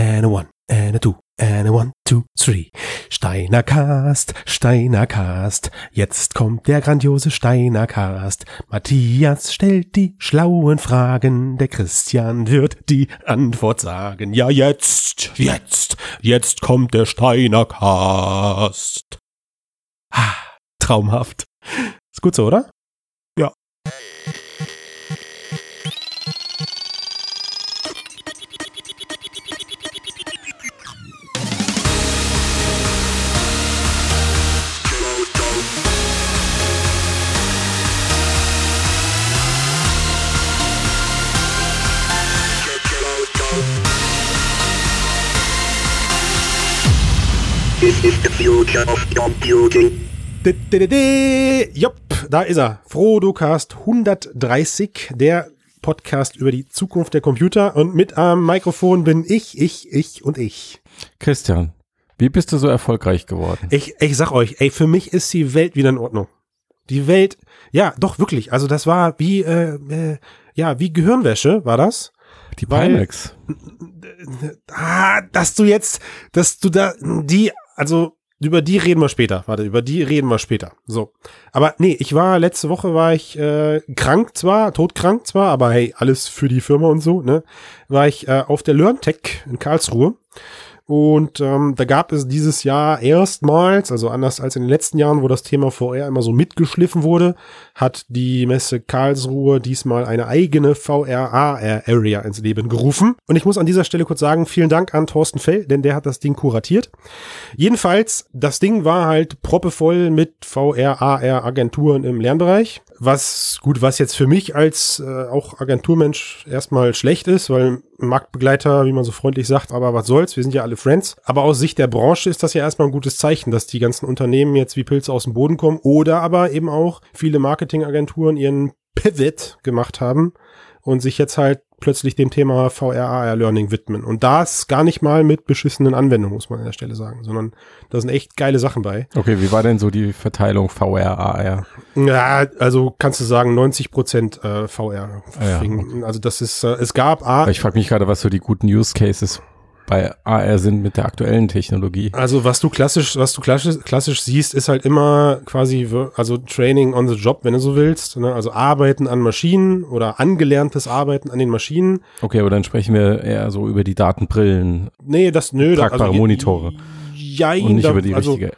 and a one, and a two, and a one, two, three. Steiner Cast, Steiner Cast. Jetzt kommt der grandiose Steiner Cast. Matthias stellt die schlauen Fragen. Der Christian wird die Antwort sagen. Ja, jetzt, jetzt, jetzt kommt der Steiner Cast. Ah, traumhaft. Ist gut so, oder? This is the future of computing. Jopp, da ist er. Frodocast 130, der Podcast über die Zukunft der Computer. Und mit am Mikrofon bin ich, ich, ich und ich. Christian, wie bist du so erfolgreich geworden? Ich, ich sag euch, ey, für mich ist die Welt wieder in Ordnung. Die Welt, ja, doch wirklich. Also das war wie, äh, äh, ja, wie Gehirnwäsche war das. Die weil-. Ah, dass du jetzt, dass du da, die, also über die reden wir später. Warte, über die reden wir später. So. Aber nee, ich war, letzte Woche war ich äh, krank zwar, todkrank zwar, aber hey, alles für die Firma und so, ne? War ich äh, auf der LearnTech in Karlsruhe. Und ähm, da gab es dieses Jahr erstmals, also anders als in den letzten Jahren, wo das Thema VR immer so mitgeschliffen wurde, hat die Messe Karlsruhe diesmal eine eigene VR-Area ins Leben gerufen. Und ich muss an dieser Stelle kurz sagen, vielen Dank an Thorsten Fell, denn der hat das Ding kuratiert. Jedenfalls, das Ding war halt proppevoll mit VR-AR-Agenturen im Lernbereich. Was gut, was jetzt für mich als äh, auch Agenturmensch erstmal schlecht ist, weil Marktbegleiter, wie man so freundlich sagt, aber was soll's, wir sind ja alle Friends. Aber aus Sicht der Branche ist das ja erstmal ein gutes Zeichen, dass die ganzen Unternehmen jetzt wie Pilze aus dem Boden kommen oder aber eben auch viele Marketingagenturen ihren Pivot gemacht haben und sich jetzt halt plötzlich dem Thema VR-AR-Learning widmen. Und das gar nicht mal mit beschissenen Anwendungen, muss man an der Stelle sagen, sondern da sind echt geile Sachen bei. Okay, wie war denn so die Verteilung VR, AR? Ja, also kannst du sagen 90 Prozent äh, VR. Ah ja, Also das ist, äh, es gab A, Ich frage mich gerade, was so die guten Use Cases bei AR sind mit der aktuellen Technologie. Also was du klassisch, was du klassisch, klassisch siehst, ist halt immer quasi, also Training on the Job, wenn du so willst. Ne? Also Arbeiten an Maschinen oder angelerntes Arbeiten an den Maschinen. Okay, aber dann sprechen wir eher so über die Datenbrillen Nee, das, nö. da- Tragbare Monitore. Jein, und nicht da, über die also, richtige.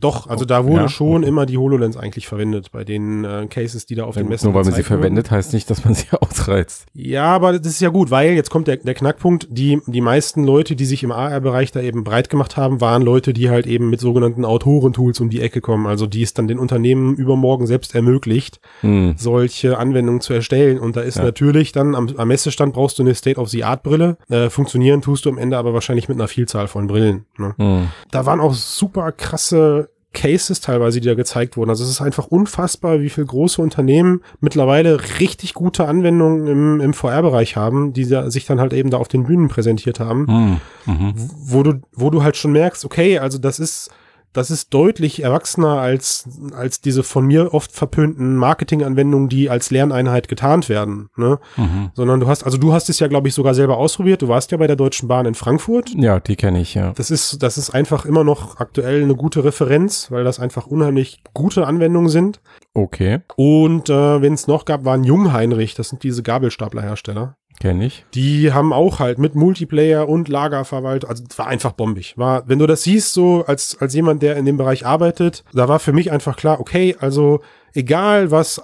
Doch, also da wurde Ja, schon okay. immer die HoloLens eigentlich verwendet bei den äh, Cases, die da auf den Messen Nur weil man sie verwendet, heißt nicht, dass man sie ausreizt. Ja, aber das ist ja gut, weil jetzt kommt der, der Knackpunkt, die, die meisten Leute, die sich im AR-Bereich da eben breit gemacht haben, waren Leute, die halt eben mit sogenannten Autorentools um die Ecke kommen, also die es dann den Unternehmen übermorgen selbst ermöglicht, Hm. solche Anwendungen zu erstellen. Und da ist Ja. natürlich dann am, am Messestand brauchst du eine State-of-the-Art-Brille. Äh, funktionieren tust du am Ende aber wahrscheinlich mit einer Vielzahl von Brillen. Ne? Hm. Da waren auch super krasse Cases teilweise, die da gezeigt wurden. Also es ist einfach unfassbar, wie viele große Unternehmen mittlerweile richtig gute Anwendungen im, im VR-Bereich haben, die da, sich dann halt eben da auf den Bühnen präsentiert haben, Hm. Mhm. wo du, wo du halt schon merkst, okay, also das ist, das ist deutlich erwachsener als, als diese von mir oft verpönten Marketinganwendungen, die als Lerneinheit getarnt werden. Ne? Mhm. Sondern du hast, also du hast es ja, glaube ich, sogar selber ausprobiert. Du warst ja bei der Deutschen Bahn in Frankfurt. Ja, die kenne ich, ja. Das ist, das ist einfach immer noch aktuell eine gute Referenz, weil das einfach unheimlich gute Anwendungen sind. Okay, Und äh, wenn es noch gab, waren Jungheinrich, das sind diese Gabelstaplerhersteller. Kenne ich. Die haben auch halt mit Multiplayer und Lagerverwaltung, also war einfach bombig. War, wenn du das siehst, so als, als jemand, der in dem Bereich arbeitet, da war für mich einfach klar, okay, also egal was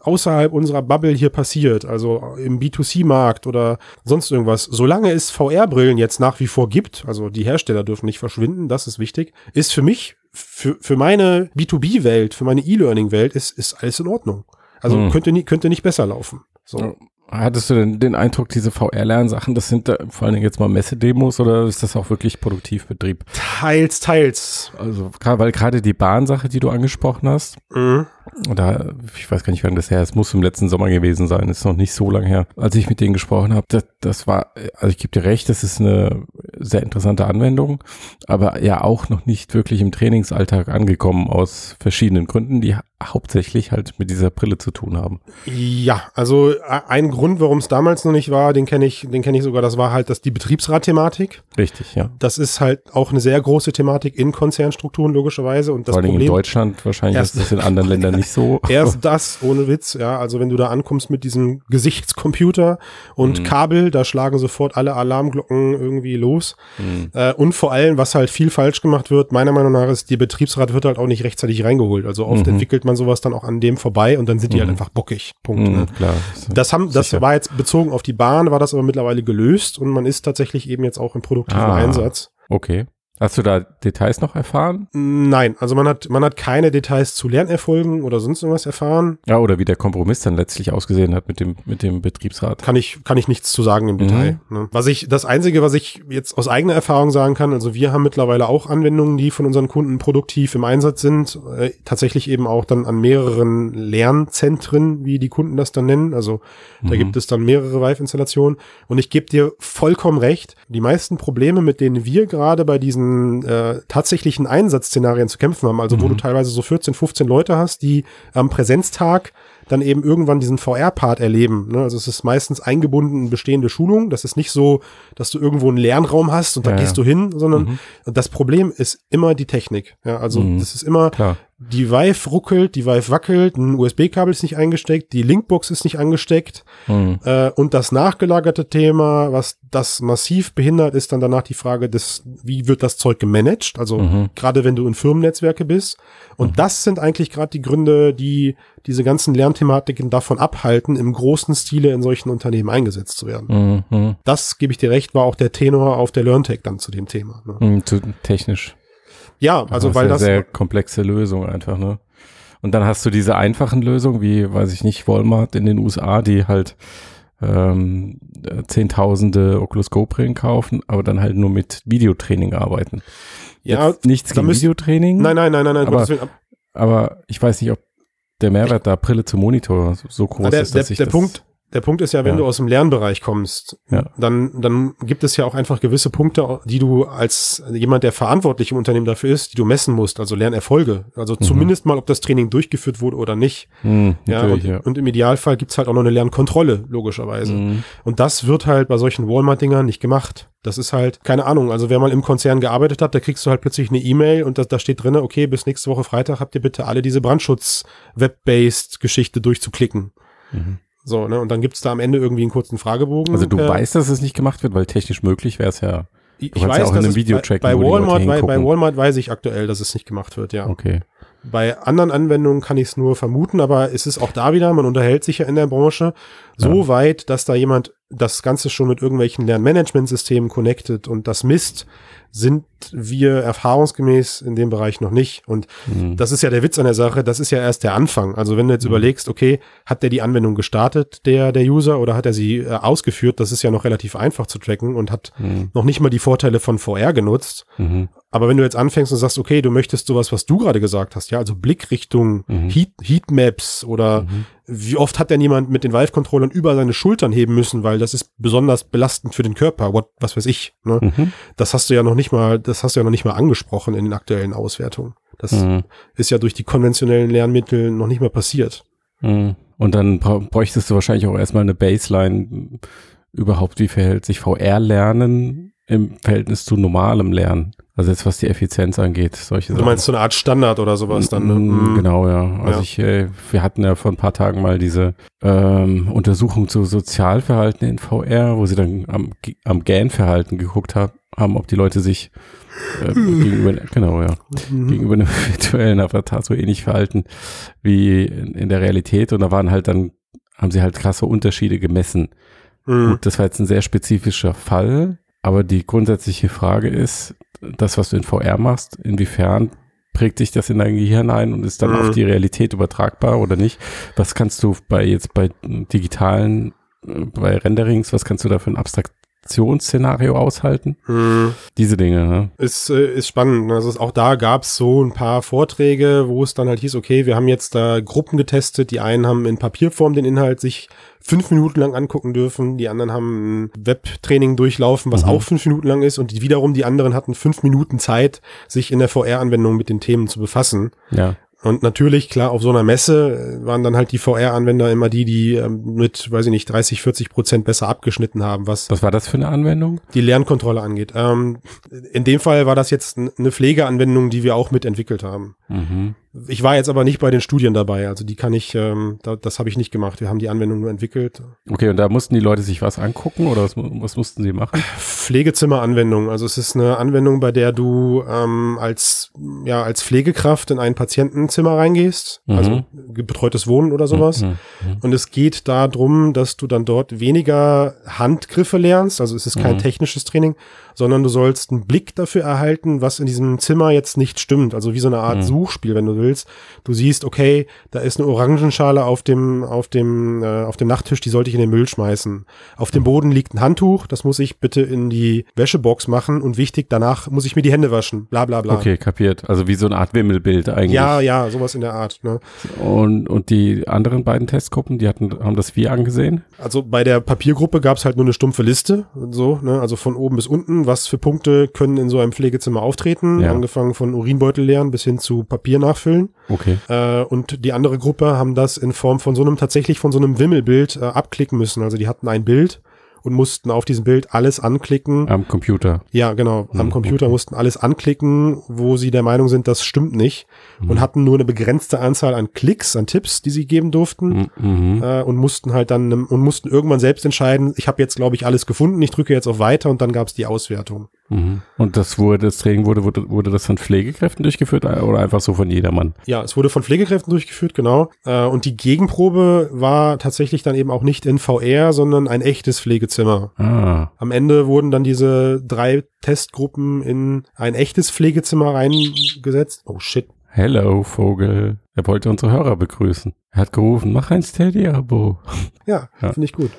außerhalb unserer Bubble hier passiert, also im B2C-Markt oder sonst irgendwas, solange es VR-Brillen jetzt nach wie vor gibt, also die Hersteller dürfen nicht verschwinden, das ist wichtig, ist für mich, für, für meine B2B-Welt, für meine E-Learning-Welt, ist, ist alles in Ordnung. Also Hm. könnte, nie, könnte nicht besser laufen. So. Hattest du denn den Eindruck, diese VR-Lernsachen, das sind da vor allen Dingen jetzt mal Messedemos oder ist das auch wirklich Produktivbetrieb? Teils, teils. Also, weil gerade die Bahnsache, die du angesprochen hast, Mhm. Da, ich weiß gar nicht, wann das her ist, es muss im letzten Sommer gewesen sein, ist noch nicht so lange her, als ich mit denen gesprochen habe, das, das war, also ich gebe dir recht, das ist eine sehr interessante Anwendung, aber ja auch noch nicht wirklich im Trainingsalltag angekommen aus verschiedenen Gründen, die hauptsächlich halt mit dieser Brille zu tun haben. Ja, also ein Grund, warum es damals noch nicht war, den kenne ich, den kenne ich sogar, das war halt das die Betriebsrat-Thematik. Richtig, ja. Das ist halt auch eine sehr große Thematik in Konzernstrukturen logischerweise und das Vor allem in Problem Deutschland, wahrscheinlich ist das in anderen Ländern nicht so. Erst das, ohne Witz, ja. Also wenn du da ankommst mit diesem Gesichtscomputer und Mhm. Kabel, da schlagen sofort alle Alarmglocken irgendwie los. Mhm. Äh, und vor allem, was halt viel falsch gemacht wird, meiner Meinung nach, ist, der Betriebsrat wird halt auch nicht rechtzeitig reingeholt. Also oft Mhm. entwickelt man sowas dann auch an dem vorbei und dann sind die halt einfach bockig. Punkt. Mhm, Ne? klar. Das haben, das Sicher. war jetzt bezogen auf die Bahn, war das aber mittlerweile gelöst und man ist tatsächlich eben jetzt auch im produktiven Ah. Einsatz. Okay. Hast du da Details noch erfahren? Nein, also man hat, man hat keine Details zu Lernerfolgen oder sonst irgendwas erfahren. Ja, oder wie der Kompromiss dann letztlich ausgesehen hat mit dem, mit dem Betriebsrat. kann ich, kann ich nichts zu sagen im Detail. Ne? Was ich, das Einzige, was ich jetzt aus eigener Erfahrung sagen kann, also wir haben mittlerweile auch Anwendungen, die von unseren Kunden produktiv im Einsatz sind, äh, tatsächlich eben auch dann an mehreren Lernzentren, wie die Kunden das dann nennen. Also da gibt es dann mehrere Vive-Installationen. Und ich gebe dir vollkommen recht, die meisten Probleme, mit denen wir gerade bei diesen äh, tatsächlichen Einsatzszenarien zu kämpfen haben, also wo du teilweise so 14, 15 Leute hast, die am Präsenztag dann eben irgendwann diesen VR-Part erleben. Ne? Also es ist meistens eingebunden in bestehende Schulung. Das ist nicht so, dass du irgendwo einen Lernraum hast und da Ja, gehst ja. du hin, sondern das Problem ist immer die Technik. Ja, also Mhm. das ist immer, Klar. Die Vive ruckelt, die Vive wackelt, ein USB-Kabel ist nicht eingesteckt, die Linkbox ist nicht angesteckt. Mhm. Äh, und das nachgelagerte Thema, was das massiv behindert, ist dann danach die Frage des, wie wird das Zeug gemanagt? Also Mhm. gerade wenn du in Firmennetzwerke bist. Und das sind eigentlich gerade die Gründe, die diese ganzen Lernthematiken davon abhalten, im großen Stile in solchen Unternehmen eingesetzt zu werden. Mhm. Das, gebe ich dir recht, war auch der Tenor auf der LearnTech dann zu dem Thema. Ne? Mhm. Zu, technisch. Ja, also ist weil eine das, sehr komplexe Lösung einfach, ne? Und dann hast du diese einfachen Lösungen, wie, weiß ich nicht, Walmart in den USA, die halt ähm, äh, Zehntausende Oculus Go-Brillen kaufen, aber dann halt nur mit Videotraining arbeiten. ja, Jetzt nichts gegen müsst- Videotraining, nein, nein, nein, nein, nein, Aber- aber ich weiß nicht, ob der Mehrwert da Brille zum Monitor so groß Ah, der, ist, der, dass ich der das, Punkt, der Punkt ist ja, wenn Ja. du aus dem Lernbereich kommst, Ja. dann, dann gibt es ja auch einfach gewisse Punkte, die du als jemand, der verantwortlich im Unternehmen dafür ist, die du messen musst, also Lernerfolge. Also zumindest mal, ob das Training durchgeführt wurde oder nicht. Hm, Ja, und, ja. und im Idealfall gibt's halt auch noch eine Lernkontrolle, logischerweise. Mhm. Und das wird halt bei solchen Walmart-Dingern nicht gemacht. Das ist halt, keine Ahnung, also wer mal im Konzern gearbeitet hat, da kriegst du halt plötzlich eine E-Mail und da, da steht drinne, okay, bis nächste Woche Freitag habt ihr bitte alle diese Brandschutz-Web-based-Geschichte durchzuklicken. Mhm. So, ne? Und dann gibt's da am Ende irgendwie einen kurzen Fragebogen. Also du äh, weißt, dass es nicht gemacht wird, weil technisch möglich wäre es ja. ich du kannst ja auch in einem es Video bei, tracken, bei Leute Walmart, bei, bei. Walmart weiß ich aktuell, dass es nicht gemacht wird, ja. Okay. Bei anderen Anwendungen kann ich es nur vermuten, aber es ist auch da wieder, man unterhält sich ja in der Branche so weit, dass da jemand das Ganze schon mit irgendwelchen Lernmanagementsystemen connected und das misst, sind wir erfahrungsgemäß in dem Bereich noch nicht. Und Mhm. das ist ja der Witz an der Sache, das ist ja erst der Anfang. Also wenn du jetzt überlegst, okay, hat der die Anwendung gestartet, der, der User, oder hat er sie äh, ausgeführt, das ist ja noch relativ einfach zu tracken und hat Mhm. noch nicht mal die Vorteile von VR genutzt. Mhm. Aber wenn du jetzt anfängst und sagst, okay, du möchtest sowas, was du gerade gesagt hast, ja, also Blickrichtung, Mhm. Heat, Heatmaps oder wie oft hat denn jemand mit den Valve-Controllern über seine Schultern heben müssen, weil das ist besonders belastend für den Körper, what, was weiß ich. Ne? Mhm. Das hast du ja noch nicht mal, das hast du ja noch nicht mal angesprochen in den aktuellen Auswertungen. Das Mhm. ist ja durch die konventionellen Lernmittel noch nicht mal passiert. Mhm. Und dann bräuchtest du wahrscheinlich auch erstmal eine Baseline überhaupt, wie verhält sich VR-Lernen im Verhältnis zu normalem Lernen. Also jetzt was die Effizienz angeht, solche Du meinst so eine Art Standard oder sowas dann, ne? Mm, Mhm. Genau, ja. Also Ja. ich, äh, wir hatten ja vor ein paar Tagen mal diese ähm, Untersuchung zu Sozialverhalten in VR, wo sie dann am, am GAN-Verhalten geguckt haben, haben, ob die Leute sich äh, gegenüber, genau, ja, Mhm. gegenüber einem virtuellen Avatar so ähnlich verhalten wie in, in der Realität. Und da waren halt dann, haben sie halt krasse Unterschiede gemessen. Mhm. Gut, das war jetzt ein sehr spezifischer Fall, aber die grundsätzliche Frage ist, das, was du in VR machst, inwiefern prägt sich das in dein Gehirn ein und ist dann Mhm. auf die Realität übertragbar oder nicht? Was kannst du bei jetzt bei digitalen, äh, bei Renderings, was kannst du da für ein Infektionsszenario aushalten. Hm. Diese Dinge, ne? Ist, äh, ist spannend. Also es- auch da gab's so ein paar Vorträge, wo es dann halt hieß, okay, wir haben jetzt da Gruppen getestet. Die einen haben in Papierform den Inhalt sich fünf Minuten lang angucken dürfen. Die anderen haben ein Webtraining durchlaufen, was Mhm. auch fünf Minuten lang ist. Und die, wiederum die anderen hatten fünf Minuten Zeit, sich in der VR-Anwendung mit den Themen zu befassen. Ja. Und natürlich, klar, auf so einer Messe äh, waren dann halt die VR-Anwender immer die, die ähm, mit, weiß ich nicht, 30, 40 Prozent besser abgeschnitten haben, was Was war das für eine Anwendung? die Lernkontrolle angeht. Ähm, in dem Fall war das jetzt eine Pflegeanwendung, die wir auch mitentwickelt haben. Mhm. Ich war jetzt aber nicht bei den Studien dabei, also die kann ich, ähm, da, das habe ich nicht gemacht. Wir haben die Anwendung nur entwickelt. Okay, und da mussten die Leute sich was angucken oder was, was mussten sie machen? Pflegezimmeranwendung, also es ist eine Anwendung, bei der du ähm, als ja als Pflegekraft in ein Patientenzimmer reingehst, Mhm. also betreutes Wohnen oder sowas. Mhm. Und es geht darum, dass du dann dort weniger Handgriffe lernst, also es ist kein Mhm. technisches Training, sondern du sollst einen Blick dafür erhalten, was in diesem Zimmer jetzt nicht stimmt. Also wie so eine Art Mhm. Suchspiel, wenn du willst. Du siehst, okay, da ist eine Orangenschale auf dem, auf dem, äh, auf dem Nachttisch, die sollte ich in den Müll schmeißen. Auf dem Boden liegt ein Handtuch, das muss ich bitte in die Wäschebox machen und wichtig, danach muss ich mir die Hände waschen. Bla bla bla. Okay, kapiert. Also wie so eine Art Wimmelbild eigentlich. Ja, ja, sowas in der Art. Ne? Und, und die anderen beiden Testgruppen, die hatten, haben das wie angesehen? Also bei der Papiergruppe gab es halt nur eine stumpfe Liste, so, ne? also von oben bis unten, was für Punkte können in so einem Pflegezimmer auftreten, Ja. angefangen von Urinbeutel leeren bis hin zu Papier nachfüllen. Okay. Äh, und die andere Gruppe haben das in Form von so einem, tatsächlich von so einem Wimmelbild äh, abklicken müssen. Also die hatten ein Bild und mussten auf diesem Bild alles anklicken. Am Computer. Ja, genau. Am Mhm, Computer mussten alles anklicken, wo sie der Meinung sind, das stimmt nicht. Mhm. Und hatten nur eine begrenzte Anzahl an Klicks, an Tipps, die sie geben durften Mhm. äh, und mussten halt dann und mussten irgendwann selbst entscheiden, ich habe jetzt, glaube ich, alles gefunden, ich drücke jetzt auf Weiter und dann gab es die Auswertung. Mhm. Und das wurde, das Training wurde, wurde, wurde das von Pflegekräften durchgeführt oder einfach so von jedermann? Ja, es wurde von Pflegekräften durchgeführt, genau. Äh, und die Gegenprobe war tatsächlich dann eben auch nicht in VR, sondern ein echtes Pflegezimmer. Ah, Am Ende wurden dann diese drei Testgruppen in ein echtes Pflegezimmer reingesetzt. Oh shit. hello Vogel. Er wollte unsere Hörer begrüßen. Er hat gerufen, mach ein Steady-Abo. Ja, Ja. finde ich gut.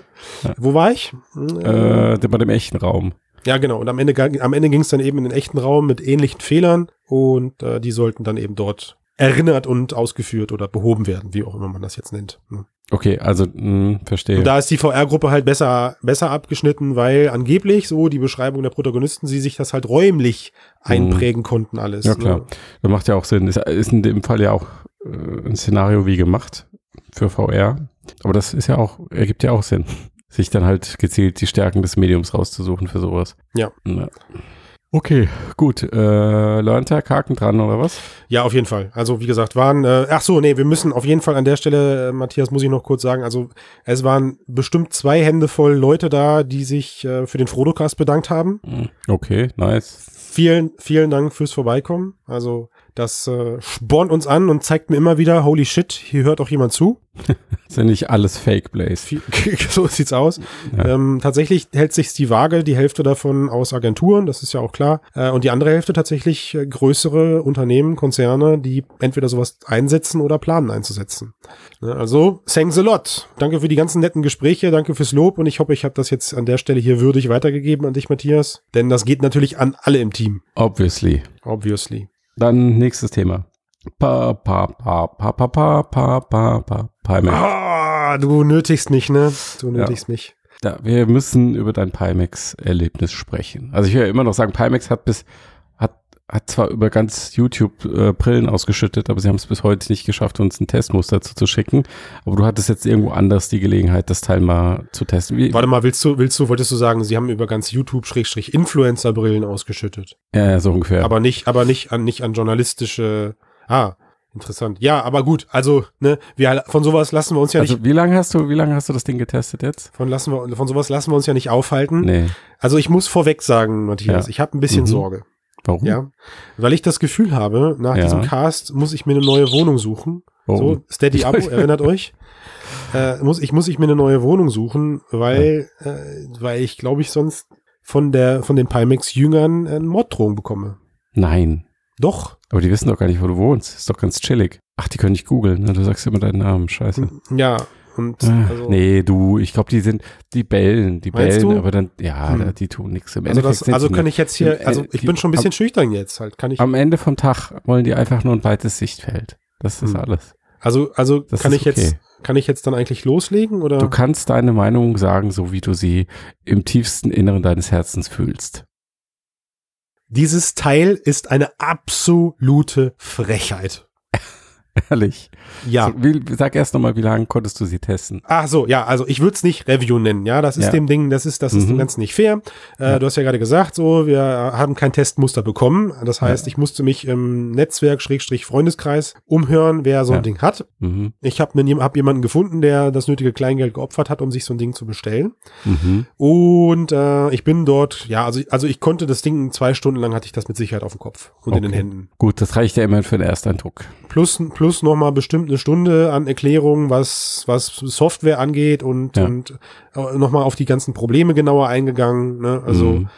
Ja. Wo war ich? Äh, bei dem echten Raum. Ja, genau. Und am Ende, am Ende ging es dann eben in den echten Raum mit ähnlichen Fehlern und äh, die sollten dann eben dort erinnert und ausgeführt oder behoben werden, wie auch immer man das jetzt nennt. ne. Okay, also, mh, verstehe. Und da ist die VR-Gruppe halt besser, besser abgeschnitten, weil angeblich, so die Beschreibung der Protagonisten, sie sich das halt räumlich einprägen konnten alles. Mhm. ja, klar. Ne? Das macht ja auch Sinn. Ist, ist in dem Fall ja auch äh, ein Szenario wie gemacht für VR. Aber das ist ja auch, ergibt ja auch Sinn. Sich dann halt gezielt die Stärken des Mediums rauszusuchen für sowas. Ja. Okay, gut. Äh, Learntag, Haken dran oder was? Ja, auf jeden Fall. Also wie gesagt, waren, äh, ach so, nee, wir müssen auf jeden Fall an der Stelle, äh, Matthias, muss ich noch kurz sagen, also es waren bestimmt zwei Hände voll Leute da, die sich äh, für den Frodocast bedankt haben. Hm, Okay, nice. Vielen, vielen Dank fürs Vorbeikommen. Also das äh, spornt uns an und zeigt mir immer wieder, holy shit, hier hört auch jemand zu. Ist ja nicht alles Fake, Blaze. So sieht's aus. Ja. Ähm, tatsächlich hält sich die Waage, die Hälfte davon aus Agenturen, das ist ja auch klar. Äh, und die andere Hälfte tatsächlich äh, größere Unternehmen, Konzerne, die entweder sowas einsetzen oder planen einzusetzen. Ne, also, thanks a lot. Danke für die ganzen netten Gespräche, danke fürs Lob und ich hoffe, ich habe das jetzt an der Stelle hier würdig weitergegeben an dich, Matthias. Denn das geht natürlich an alle im Team. Obviously. Obviously. Dann nächstes Thema. Pa, pa, pa, pa, pa, pa, pa, pa, pa, Pimax. Ah, du nötigst mich, ne? Du nötigst mich. Da, wir müssen über dein Pimax-Erlebnis sprechen. Also ich will ja immer noch sagen, Pimax hat bis, hat, zwar über ganz YouTube äh, Brillen ausgeschüttet, aber sie haben es bis heute nicht geschafft, uns ein Testmuster dazu zu schicken. Aber du hattest jetzt irgendwo anders die Gelegenheit, das Teil mal zu testen. Wie, Warte mal, willst du, willst du, wolltest du sagen, sie haben über ganz YouTube-Influencer-Brillen ausgeschüttet? ja, ja, so ungefähr. Aber nicht, aber nicht an, nicht an journalistische, ah, interessant. Ja, aber gut, also, ne, wir, von sowas lassen wir uns ja also nicht, wie lange hast du, wie lange hast du das Ding getestet jetzt? von lassen wir, von sowas lassen wir uns ja nicht aufhalten. Nee. Also ich muss vorweg sagen, Matthias, Ja. ich habe ein bisschen Mhm. Sorge, Warum? ja, weil ich das Gefühl habe, nach Ja. diesem Cast muss ich mir eine neue Wohnung suchen. Warum? So, Steady Abo, erinnert euch? Äh, muss, ich muss ich mir eine neue Wohnung suchen, weil, äh, weil ich glaube ich sonst von der, von den Pimax-Jüngern eine Morddrohung bekomme. Nein. Doch. Aber die wissen doch gar nicht, wo du wohnst. Ist doch ganz chillig. Ach, die können nicht googeln. Ne? Du sagst immer deinen Namen. Scheiße. Ja, Und Äh, also, nee, du, ich glaube, die sind, die bellen, die bellen, du? aber dann, ja, Hm. da- die tun nichts. Im also, Endeffekt das, also kann ich jetzt hier, also ich die- bin schon ein bisschen schüchtern jetzt halt. Kann ich, Am Ende vom Tag wollen die einfach nur ein weites Sichtfeld. Das ist Hm. alles. also, also Das kann ich jetzt, okay. kann ich jetzt dann eigentlich loslegen oder? Du kannst deine Meinung sagen, so wie du sie im tiefsten Inneren deines Herzens fühlst. Dieses Teil ist eine absolute Frechheit. Ehrlich. Ja. So, wie, sag erst nochmal, wie lange konntest du sie testen? Ach so, ja, also ich würde es nicht Review nennen, ja, das ist Ja. dem Ding, das ist, das ist Mhm. dem Ganzen nicht fair. Äh, Ja. Du hast ja gerade gesagt, so, wir haben kein Testmuster bekommen. Das heißt, ich musste mich im Netzwerk, Schrägstrich Freundeskreis, umhören, wer so ein Ja. Ding hat. Mhm. Ich habe hab jemanden gefunden, der das nötige Kleingeld geopfert hat, um sich so ein Ding zu bestellen. Mhm. Und äh, ich bin dort, ja, also, also ich konnte das Ding zwei Stunden lang hatte ich das mit Sicherheit auf dem Kopf und in den Okay. Händen. Gut, das reicht ja immerhin für den Ersteindruck. Plus, plus nochmal bestimmt eine Stunde an Erklärung, was, was Software angeht und, Ja. und äh, nochmal auf die ganzen Probleme genauer eingegangen. Ne? Also Mhm.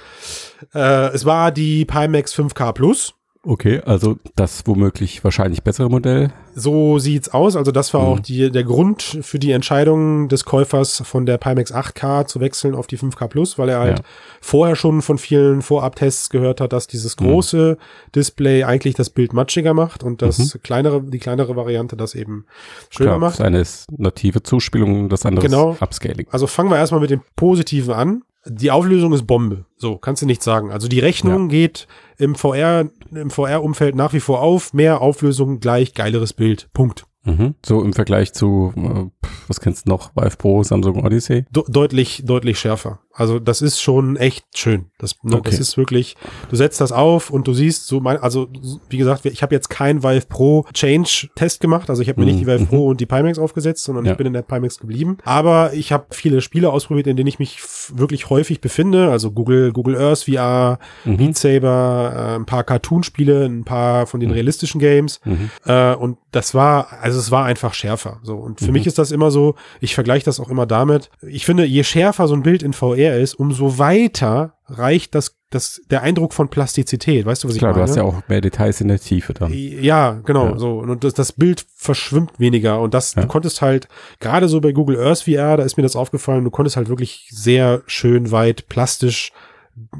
äh, es war die Pimax 5K Plus. Okay, also das womöglich wahrscheinlich bessere Modell. So sieht's aus. Also das war Mhm. auch die, der Grund für die Entscheidung des Käufers von der Pimax 8K zu wechseln auf die 5K Plus, weil er halt Ja. vorher schon von vielen Vorabtests gehört hat, dass dieses Mhm. große Display eigentlich das Bild matschiger macht und das Mhm. kleinere, die kleinere Variante das eben schöner Klar, macht. das eine ist native Zuspielung, das andere Genau. ist Upscaling. Also fangen wir erstmal mit dem Positiven an. Die Auflösung ist Bombe. So, kannst du nicht sagen. Also die Rechnung geht im VR, im VR-Umfeld nach wie vor auf. Mehr Auflösung gleich geileres Bild. Punkt. Mhm. So im Vergleich zu, äh, was kennst du noch? Vive Pro, Samsung Odyssey? De deutlich, deutlich schärfer. Also das ist schon echt schön. Das, ne, Okay. das ist wirklich, du setzt das auf und du siehst so mein, also wie gesagt, ich habe jetzt keinen Vive Pro Change Test gemacht. Also ich habe mir nicht die Vive Mhm. Pro und die Pimax aufgesetzt, sondern Ja. ich bin in der Pimax geblieben. Aber ich habe viele Spiele ausprobiert, in denen ich mich wirklich häufig befinde. Also Google, Google Earth VR, Mhm. Beat Saber, äh, ein paar Cartoon-Spiele, ein paar von den realistischen Games. Mhm. Äh, und das war, also es war einfach schärfer. So. Und für Mhm. mich ist das immer so, ich vergleiche das auch immer damit. Ich finde, je schärfer so ein Bild in VR ist, umso weiter reicht das, das, der Eindruck von Plastizität. Weißt du, was Klar, ich du meine? hast ja auch mehr Details in der Tiefe dann. Ja, genau, Ja. so. Und das, das Bild verschwimmt weniger. Und das, Ja. du konntest halt, gerade so bei Google Earth VR, da ist mir das aufgefallen, du konntest halt wirklich sehr schön weit plastisch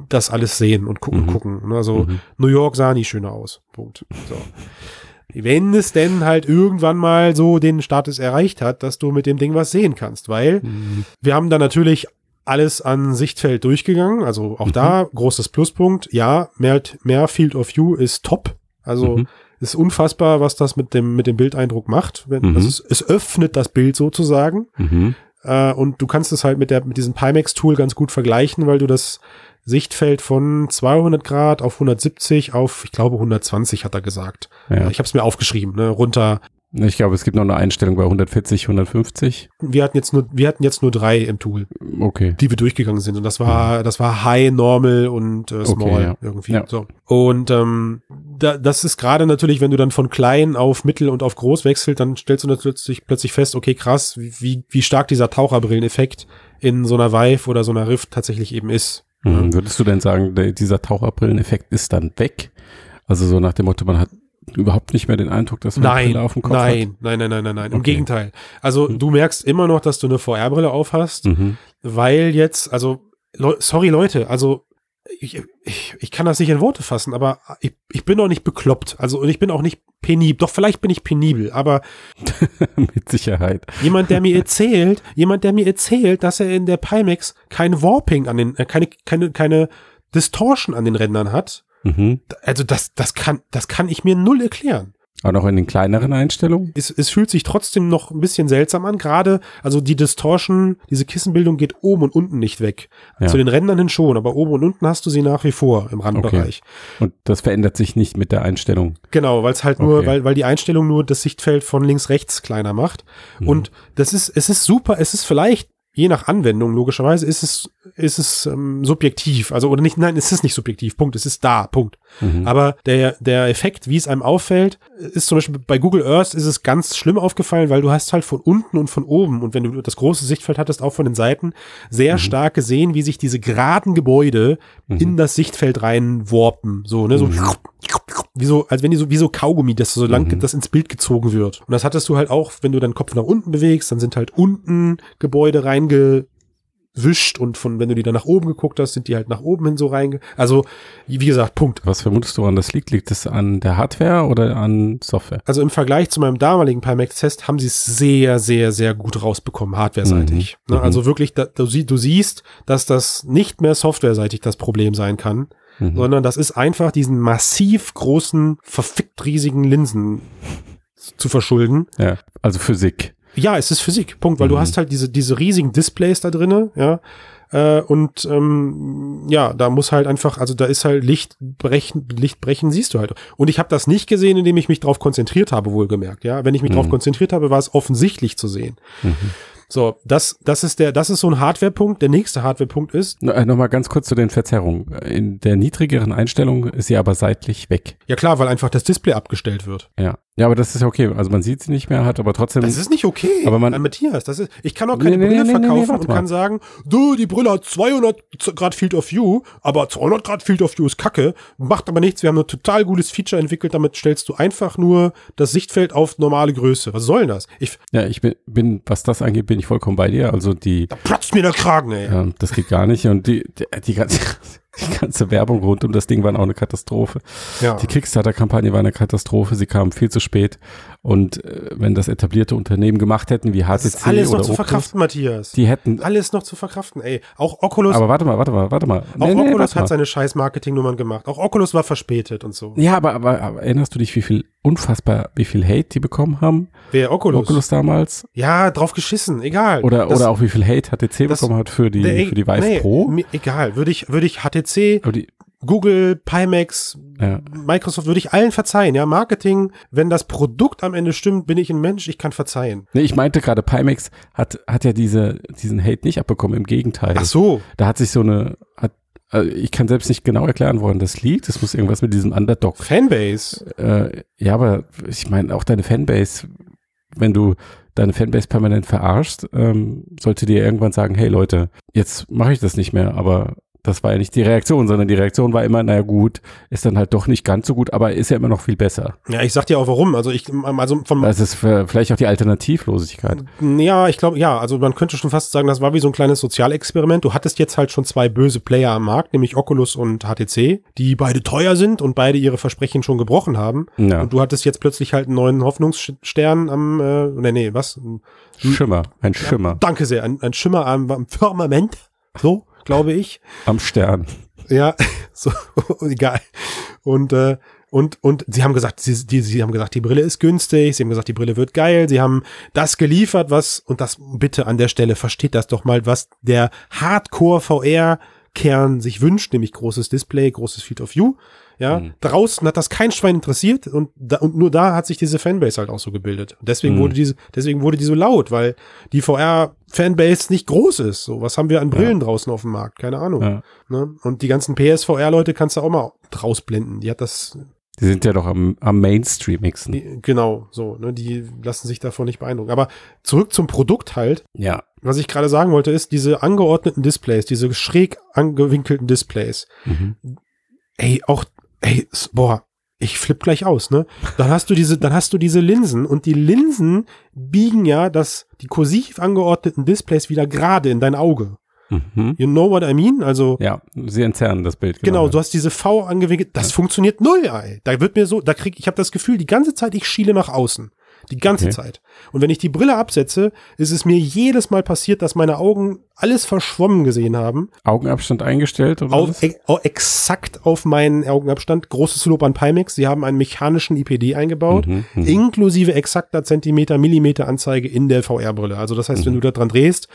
das alles sehen und gucken, Mhm. gucken. ne? Also Mhm. New York sah nie schöner aus. Punkt. So. Wenn es denn halt irgendwann mal so den Status erreicht hat, dass du mit dem Ding was sehen kannst, weil Mhm. wir haben da natürlich alles an Sichtfeld durchgegangen, also auch Mhm. da großes Pluspunkt. Ja, mehr, mehr Field of View ist top. Also Mhm. ist unfassbar, was das mit dem mit dem Bildeindruck macht. Wenn, Mhm. also es, es öffnet das Bild sozusagen Mhm. äh, und du kannst es halt mit der mit diesem Pimax Tool ganz gut vergleichen, weil du das Sichtfeld von 200 Grad auf 170 auf, ich glaube 120 hat er gesagt. Ja. Ich habe es mir aufgeschrieben, ne, runter. Ich glaube, es gibt noch eine Einstellung bei 140, 150. Wir hatten jetzt nur wir hatten jetzt nur drei im Tool, Okay. die wir durchgegangen sind und das war das war High, Normal und äh, Small Okay, ja. irgendwie Ja. so. Und ähm, da, das ist gerade natürlich, wenn du dann von klein auf mittel und auf groß wechselt, dann stellst du natürlich plötzlich fest, okay, krass, wie wie, wie stark dieser Taucherbrilleneffekt in so einer Vive oder so einer Rift tatsächlich eben ist. Mhm. Würdest du denn sagen, der, dieser Taucherbrilleneffekt ist dann weg? Also so nach dem Motto, man hat überhaupt nicht mehr den Eindruck, dass man eine Nein, Brille auf dem Kopf nein, nein, nein, nein, nein, nein. Im Okay. Gegenteil. Also Hm. du merkst immer noch, dass du eine VR-Brille auf hast, hat. Mhm. weil jetzt, also, Leu sorry Leute, also ich, ich, ich kann das nicht in Worte fassen, aber ich, ich bin doch nicht bekloppt. Also und ich bin auch nicht penibel. Doch vielleicht bin ich penibel, aber Mit Sicherheit. jemand, der mir erzählt, jemand, der mir erzählt, dass er in der Pimax kein Warping an den, äh, keine, keine, keine Distortion an den Rändern hat. Mhm. Also das, das kann, das kann ich mir null erklären. Auch noch in den kleineren Einstellungen? es, es fühlt sich trotzdem noch ein bisschen seltsam an. Gerade, also die Distortion, diese Kissenbildung geht oben und unten nicht weg. Ja. Zu den Rändern hin schon, aber oben und unten hast du sie nach wie vor im Randbereich. Und das verändert sich nicht mit der Einstellung. Genau, weil es halt nur, Okay. weil, weil die Einstellung nur das Sichtfeld von links rechts kleiner macht. Mhm. Und das ist, es ist super, es ist vielleicht, je nach Anwendung, logischerweise, ist es, ist es ähm, subjektiv. Also, oder nicht, nein, es ist nicht subjektiv, Punkt, es ist da, Punkt. Mhm. Aber der, der Effekt, wie es einem auffällt, ist zum Beispiel bei Google Earth ist es ganz schlimm aufgefallen, weil du hast halt von unten und von oben und wenn du das große Sichtfeld hattest, auch von den Seiten, sehr stark gesehen, wie sich diese geraden Gebäude Mhm. in das Sichtfeld rein warpen. So, ne, so, Mhm. Wie so, als wenn die so, wie so Kaugummi, das so lang, Mhm. das ins Bild gezogen wird. Und das hattest du halt auch, wenn du deinen Kopf nach unten bewegst, dann sind halt unten Gebäude reingewischt und von, wenn du die dann nach oben geguckt hast, sind die halt nach oben hin so reinge, also, wie gesagt, Punkt. Was vermutest du, woran das liegt? Liegt es an der Hardware oder an Software? Also im Vergleich zu meinem damaligen Pimax-Test haben sie es sehr, sehr, sehr gut rausbekommen, hardware-seitig. Mhm. Ne, also wirklich, da, du, sie, du siehst, dass das nicht mehr softwareseitig das Problem sein kann, Mhm. sondern das ist einfach diesen massiv großen, verfickt riesigen Linsen zu verschulden. Ja, also Physik. Ja, es ist Physik, Punkt, weil du Mhm. hast halt diese, diese riesigen Displays da drinne, ja. Äh, und ähm, ja, da muss halt einfach, also da ist halt Licht brechen, Licht brechen siehst du halt. Und ich habe das nicht gesehen, indem ich mich darauf konzentriert habe, wohlgemerkt, ja. Wenn ich mich Mhm. darauf konzentriert habe, war es offensichtlich zu sehen. Mhm. So, das, das ist der, das ist so ein Hardware-Punkt. Der nächste Hardware-Punkt ist, No, äh, Nochmal ganz kurz zu den Verzerrungen. In der niedrigeren Einstellung ist sie aber seitlich weg. ja klar, weil einfach das Display abgestellt wird. Ja. Ja, aber das ist ja okay. Also man sieht sie nicht mehr, hat aber trotzdem. Das ist nicht okay. Aber man- Äh, Matthias, das ist, ich kann auch keine Nee, nee, Brille nee, nee, nee, verkaufen warte und mal. kann sagen, du, die Brille hat 200 Grad Field of View, aber 200 Grad Field of View ist kacke, macht aber nichts. Wir haben ein total gutes Feature entwickelt, damit stellst du einfach nur das Sichtfeld auf normale Größe. Was soll denn das? Ich, ja, ich bin, bin, was das angeht, bin ich vollkommen bei dir. Also die, da platzt mir der Kragen, ey. ähm, das geht gar nicht. Und die, die, die ganze, die ganze Werbung rund um das Ding war auch eine Katastrophe. Ja. Die Kickstarter-Kampagne war eine Katastrophe. Sie kam viel zu spät. Und äh, wenn das etablierte Unternehmen gemacht hätten, wie HTC Das ist alles noch zu Oculus, verkraften, Matthias. die hätten. alles noch zu verkraften, ey. Auch Oculus, Aber warte mal, warte mal, warte mal. auch Nee, nee, Oculus mal. hat seine scheiß Marketingnummern gemacht. Auch Oculus war verspätet und so. Ja, aber, aber, aber erinnerst du dich, wie viel unfassbar, wie viel Hate die bekommen haben? Wer Oculus? Oculus damals? Ja, drauf geschissen, egal. Oder, Das- oder auch wie viel Hate HTC das- bekommen hat für die, Nee, für die Vive nee, Pro? mir- egal, würde ich, würde ich HTC, die, Google, Pimax, ja. Microsoft, würde ich allen verzeihen, ja. Marketing, wenn das Produkt am Ende stimmt, bin ich ein Mensch, ich kann verzeihen. Nee, ich meinte gerade, Pimax hat, hat ja diese, diesen Hate nicht abbekommen, im Gegenteil. Ach so. Da hat sich so eine, hat, also ich kann selbst nicht genau erklären, woran das liegt. Es muss irgendwas mit diesem Underdog. Fanbase. Äh, ja, aber ich meine, auch deine Fanbase, wenn du deine Fanbase permanent verarschst, ähm, sollte dir irgendwann sagen, hey Leute, jetzt mache ich das nicht mehr, aber das war ja nicht die Reaktion, sondern die Reaktion war immer, naja gut, ist dann halt doch nicht ganz so gut, aber ist ja immer noch viel besser. Ja, ich sag dir auch warum. Also ich, also von, Das ist vielleicht auch die Alternativlosigkeit. ja, ich glaube, ja, also man könnte schon fast sagen, das war wie so ein kleines Sozialexperiment. Du hattest jetzt halt schon zwei böse Player am Markt, nämlich Oculus und HTC, die beide teuer sind und beide ihre Versprechen schon gebrochen haben. Ja, Und du hattest jetzt plötzlich halt einen neuen Hoffnungsstern am, äh, nee, nee, was? Schimmer, ein Schimmer Danke sehr, ein, ein Schimmer am, am Firmament, so, glaube ich. am Stern. Ja, so, egal. Und, äh, und, und sie haben gesagt, sie, die, sie haben gesagt, die Brille ist günstig, sie haben gesagt, die Brille wird geil, sie haben das geliefert, was, und das bitte an der Stelle, versteht das doch mal, was der Hardcore-VR-Kern sich wünscht, nämlich großes Display, großes Field of View. Ja, Mhm. draußen hat das kein Schwein interessiert und, da, und nur da hat sich diese Fanbase halt auch so gebildet. Und deswegen Mhm. wurde diese, deswegen wurde die so laut, weil die VR-Fanbase nicht groß ist. So, was haben wir an Brillen draußen auf dem Markt? Keine Ahnung. Ja. Ne? Und die ganzen PSVR-Leute kannst du auch mal rausblenden. Die hat das, Die sind ja doch am, am Mainstreamigsten. die, genau, so, ne? Die lassen sich davon nicht beeindrucken. Aber zurück zum Produkt halt. Ja. Was ich gerade sagen wollte, ist diese angeordneten Displays, diese schräg angewinkelten Displays. Mhm. Ey, auch, ey, boah, ich flipp gleich aus, ne? Dann hast du diese, dann hast du diese Linsen und die Linsen biegen ja das, die kursiv angeordneten Displays wieder gerade in dein Auge. Mhm. You know what I mean? Also, Ja, sie entzerren das Bild. Genau, du hast diese V angewinkelt. Das funktioniert null, ey. Da wird mir so, da krieg ich habe das Gefühl, die ganze Zeit ich schiele nach außen. Die ganze Okay. Zeit. Und wenn ich die Brille absetze, ist es mir jedes Mal passiert, dass meine Augen alles verschwommen gesehen haben. Augenabstand eingestellt oder Auf, was? e exakt auf meinen Augenabstand. Großes Lob an Pimax. Sie haben einen mechanischen IPD eingebaut, Mhm, mhm. inklusive exakter Zentimeter, Millimeter Anzeige in der VR-Brille. Also das heißt, Mhm. wenn du da dran drehst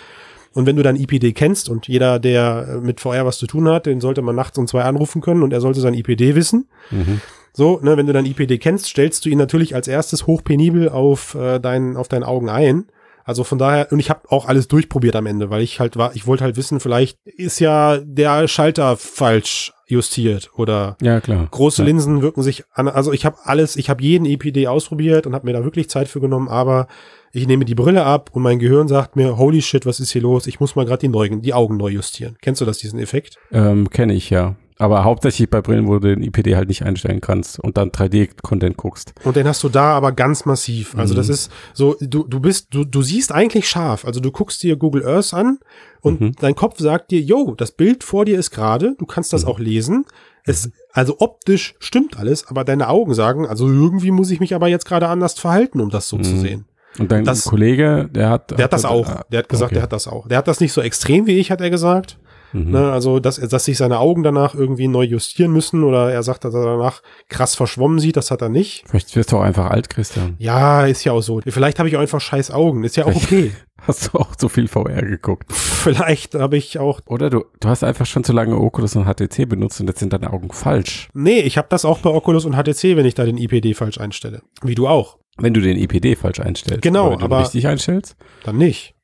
und wenn du dann IPD kennst und jeder, der mit VR was zu tun hat, den sollte man nachts um zwei anrufen können und er sollte sein IPD wissen. Mhm. So, ne, wenn du dann IPD kennst, stellst du ihn natürlich als erstes hochpenibel auf, äh, dein, auf deinen Augen ein. Also von daher, und ich habe auch alles durchprobiert am Ende, weil ich halt war, ich wollte halt wissen, vielleicht ist ja der Schalter falsch justiert oder Ja, klar. große ja. Linsen wirken sich an. Also ich habe alles, ich habe jeden EPD ausprobiert und habe mir da wirklich Zeit für genommen, aber ich nehme die Brille ab und mein Gehirn sagt mir, holy shit, was ist hier los? Ich muss mal gerade die, die Augen neu justieren. Kennst du das, diesen Effekt? Ähm, Kenne ich ja. Aber hauptsächlich bei Brillen, wo du den IPD halt nicht einstellen kannst und dann 3D-Content guckst. Und den hast du da aber ganz massiv. Also das Mhm. ist so, du, du bist, du, du siehst eigentlich scharf. Also du guckst dir Google Earth an und Mhm. dein Kopf sagt dir, yo, das Bild vor dir ist gerade, du kannst Mhm. das auch lesen. Es, also optisch stimmt alles, aber deine Augen sagen, also irgendwie muss ich mich aber jetzt gerade anders verhalten, um das so zu Mhm. sehen. Und dein Das- Kollege, der hat. Der hat das auch. Der hat gesagt, okay. der hat das auch. Der hat das nicht so extrem wie ich, hat er gesagt. Mhm. Ne, also, dass, dass sich seine Augen danach irgendwie neu justieren müssen oder er sagt, dass er danach krass verschwommen sieht, das hat er nicht. Vielleicht wirst du auch einfach alt, Christian. Ja, ist ja auch so. Vielleicht habe ich auch einfach scheiß Augen. Ist ja auch okay. Hast du auch so viel VR geguckt? Vielleicht habe ich auch. Oder du, du hast einfach schon zu lange Oculus und HTC benutzt und jetzt sind deine Augen falsch. Nee, ich habe das auch bei Oculus und HTC, wenn ich da den IPD falsch einstelle. Wie du auch. Wenn du den IPD falsch einstellst. Genau, aber wenn du aber- richtig einstellst? Dann nicht.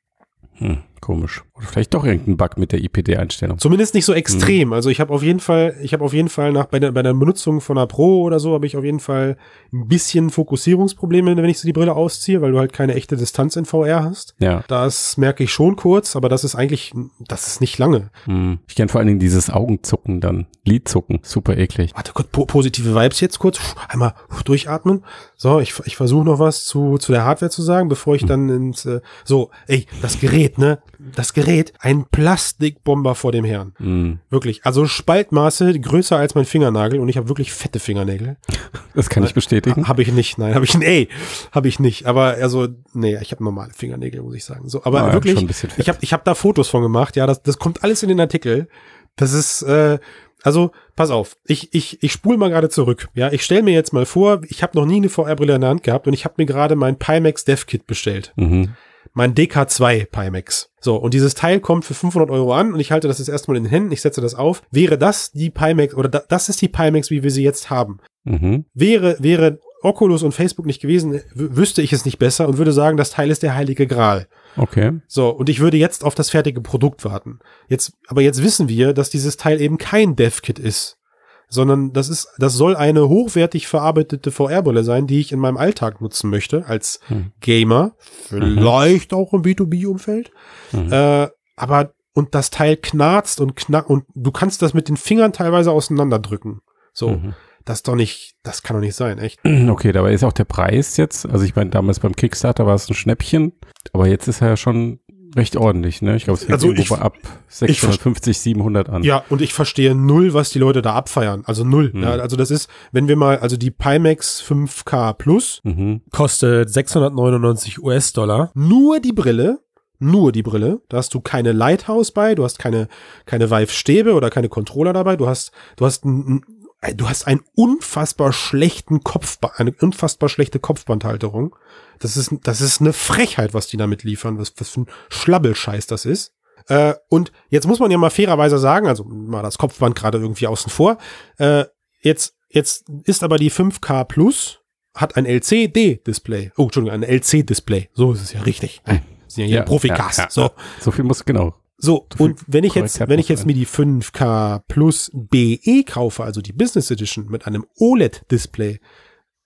Hm, komisch. Oder vielleicht doch irgendein Bug mit der IPD-Einstellung. Zumindest nicht so extrem. Also ich habe auf jeden Fall, ich habe auf jeden Fall nach bei der, bei der Benutzung von einer Pro oder so habe ich auf jeden Fall ein bisschen Fokussierungsprobleme, wenn ich so die Brille ausziehe, weil du halt keine echte Distanz in VR hast. Ja. Das merke ich schon kurz, aber das ist eigentlich, das ist nicht lange. Hm. Ich kenne vor allen Dingen dieses Augenzucken dann. Lidzucken. Super eklig. Warte kurz, po positive Vibes jetzt kurz. Einmal durchatmen. So, ich, ich versuche noch was zu, zu der Hardware zu sagen, bevor ich dann ins, äh, so, ey, das Gerät, ne? Das Gerät, ein Plastikbomber vor dem Herrn. Hm. Wirklich. Also Spaltmaße größer als mein Fingernagel und ich habe wirklich fette Fingernägel. Das kann ich bestätigen. Habe ich nicht, nein, habe ich, ey, habe ich nicht. Aber also, nee, ich habe normale Fingernägel, muss ich sagen. So, aber Ah, ja, wirklich, ich habe ich hab da Fotos von gemacht. Ja, das, das kommt alles in den Artikel. Das ist, äh, also, pass auf, ich, ich, ich spule mal gerade zurück. Ja, ich stelle mir jetzt mal vor, ich habe noch nie eine VR-Brille in der Hand gehabt und ich habe mir gerade mein Pimax Dev Kit bestellt. Mhm. Mein DK2 Pimax. So, und dieses Teil kommt für 500 Euro an und ich halte das jetzt erstmal in den Händen, ich setze das auf. Wäre das die Pimax, oder da, das ist die Pimax, wie wir sie jetzt haben. Mhm. Wäre, wäre Oculus und Facebook nicht gewesen, wüsste ich es nicht besser und würde sagen, das Teil ist der heilige Gral. Okay. So, und ich würde jetzt auf das fertige Produkt warten. Jetzt, aber jetzt wissen wir, dass dieses Teil eben kein Dev-Kit ist, sondern das ist, das soll eine hochwertig verarbeitete VR-Brille sein, die ich in meinem Alltag nutzen möchte, als Hm. Gamer, vielleicht auch im B2B-Umfeld. Mhm. Äh, aber, und das Teil knarzt und knack, und du kannst das mit den Fingern teilweise auseinanderdrücken. So, Mhm. Das ist doch nicht, das kann doch nicht sein, echt. Okay, dabei ist auch der Preis jetzt, also ich meine, damals beim Kickstarter war es ein Schnäppchen, aber jetzt ist er ja schon recht ordentlich, ne? Ich glaube, es fängt Also irgendwo ich- ab 650, 700 an. Ja, und ich verstehe null, was die Leute da abfeiern. Also null. Hm. Ja, also das ist, wenn wir mal, also die Pimax 5K Plus Mhm. kostet 699 US-Dollar. Nur die Brille. Nur die Brille. Da hast du keine Lighthouse bei, du hast keine, keine Vive-Stäbe oder keine Controller dabei. Du hast, du hast ein- du hast einen unfassbar schlechten Kopf, eine unfassbar schlechte Kopfbandhalterung. Das ist, das ist eine Frechheit, was die damit liefern. Was, was für ein Schlabbelscheiß das ist. Äh, und jetzt muss man ja mal fairerweise sagen, also mal das Kopfband gerade irgendwie außen vor. Äh, jetzt, jetzt ist aber die 5K Plus hat ein LCD-Display. Oh, Entschuldigung, ein LC-Display. So ist es ja richtig. Wir sind ja hier Ja, Profikast. ja, ja. So, So viel muss, genau. So. Und wenn ich jetzt, wenn ich jetzt mir die 5K Plus BE kaufe, also die Business Edition mit einem OLED-Display,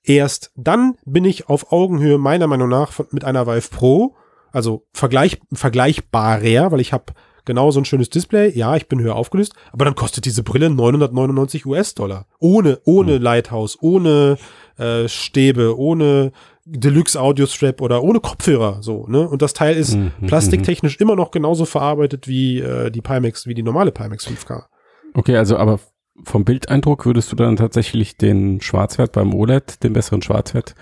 erst dann bin ich auf Augenhöhe meiner Meinung nach mit einer Vive Pro, also vergleich, vergleichbarer, weil ich habe genau so ein schönes Display. Ja, ich bin höher aufgelöst, aber dann kostet diese Brille 999 US-Dollar. Ohne, ohne Lighthouse, ohne äh, Stäbe, ohne Deluxe Audio Strap oder ohne Kopfhörer, so, ne? Und das Teil ist Mhm, plastiktechnisch immer noch genauso verarbeitet wie äh, die Pimax, wie die normale Pimax 5K. Okay, also aber vom Bildeindruck würdest du dann tatsächlich den Schwarzwert beim OLED, den besseren Schwarzwert,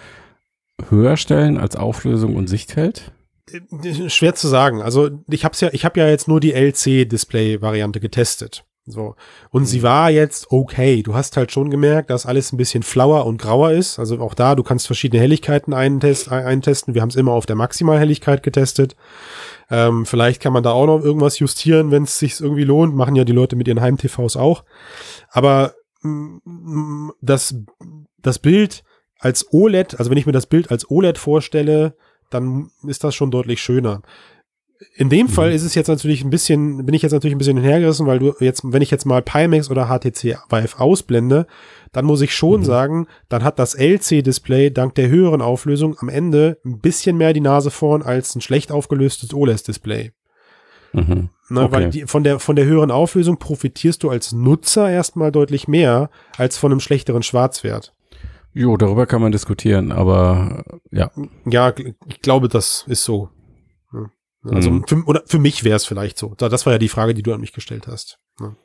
höher stellen als Auflösung und Sichtfeld? Äh, Schwer zu sagen. Also ich hab's ja, ich habe ja jetzt nur die LC-Display-Variante getestet. So. Und sie war jetzt okay. Du hast halt schon gemerkt, dass alles ein bisschen flauer und grauer ist. Also auch da, du kannst verschiedene Helligkeiten eintest, ein- eintesten. Wir haben es immer auf der Maximalhelligkeit getestet. Ähm, vielleicht kann man da auch noch irgendwas justieren, wenn es sich irgendwie lohnt. Machen ja die Leute mit ihren Heim-TVs auch. Aber mm, das, das Bild als OLED, also wenn ich mir das Bild als OLED vorstelle, dann ist das schon deutlich schöner. In dem Fall ist es jetzt natürlich ein bisschen, bin ich jetzt natürlich ein bisschen hinhergerissen, weil du jetzt, wenn ich jetzt mal Pimax oder HTC Vive ausblende, dann muss ich schon sagen, dann hat das LC-Display dank der höheren Auflösung am Ende ein bisschen mehr die Nase vorn als ein schlecht aufgelöstes OLED-Display. Mhm. Ne, Okay. Weil die, von, der, von der höheren Auflösung profitierst du als Nutzer erstmal deutlich mehr als von einem schlechteren Schwarzwert. Jo, darüber kann man diskutieren, aber ja. Ja, ich glaube, das ist so. Ja. Also Mhm. für, oder für mich wäre es vielleicht so. Da- Das war ja die Frage, die du an mich gestellt hast. Ne?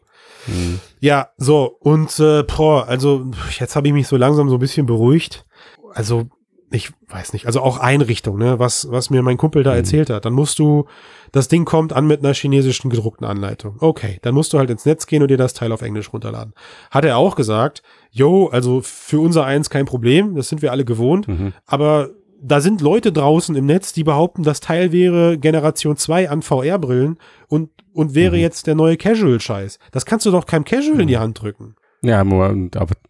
Mhm. Ja, so, und äh, boah, also jetzt habe ich mich so langsam so ein bisschen beruhigt. Also, ich weiß nicht, also auch Einrichtung, ne, was, was mir mein Kumpel da Mhm. erzählt hat. Dann musst du, das Ding kommt an mit einer chinesischen gedruckten Anleitung. Okay, dann musst du halt ins Netz gehen und dir das Teil auf Englisch runterladen. Hat er auch gesagt, yo, also für unser eins kein Problem, das sind wir alle gewohnt, Mhm. aber da sind Leute draußen im Netz, die behaupten, das Teil wäre Generation 2 an VR-Brillen und, und wäre Mhm. jetzt der neue Casual-Scheiß. Das kannst du doch keinem Casual in die Hand drücken. Ja, aber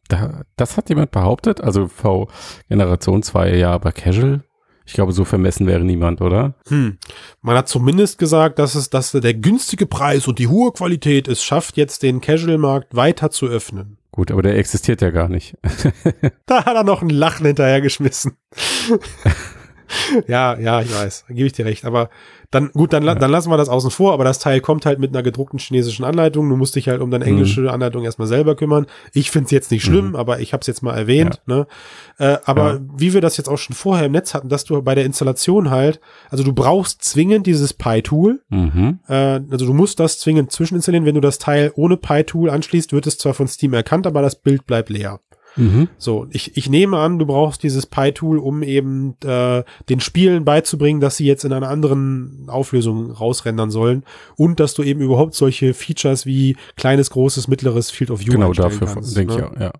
da, das hat jemand behauptet? Also V Generation 2, ja, aber Casual? Ich glaube, so vermessen wäre niemand, oder? Hm. Man hat zumindest gesagt, dass es, dass der günstige Preis und die hohe Qualität es schafft, jetzt den Casual-Markt weiter zu öffnen. Gut, aber der existiert ja gar nicht. Da hat er noch ein Lachen hinterhergeschmissen. ja, ja, ich weiß, gebe ich dir recht. Aber dann, gut, dann, la- dann lassen wir das außen vor, aber das Teil kommt halt mit einer gedruckten chinesischen Anleitung. Du musst dich halt um deine englische Anleitung erstmal selber kümmern. Ich finde es jetzt nicht schlimm, aber ich habe es jetzt mal erwähnt. Ne? Äh, aber Ja. wie wir das jetzt auch schon vorher im Netz hatten, dass du bei der Installation halt, also du brauchst zwingend dieses Pi-Tool. Mhm. Äh, also du musst das zwingend zwischeninstallieren. Wenn du das Teil ohne Pi-Tool anschließt, wird es zwar von Steam erkannt, aber das Bild bleibt leer. Mhm. So, ich, ich nehme an, du brauchst dieses Pi-Tool, um eben äh, den Spielen beizubringen, dass sie jetzt in einer anderen Auflösung rausrendern sollen und dass du eben überhaupt solche Features wie kleines, großes, mittleres Field of View Genau dafür kannst, denke ne? ich auch, ja.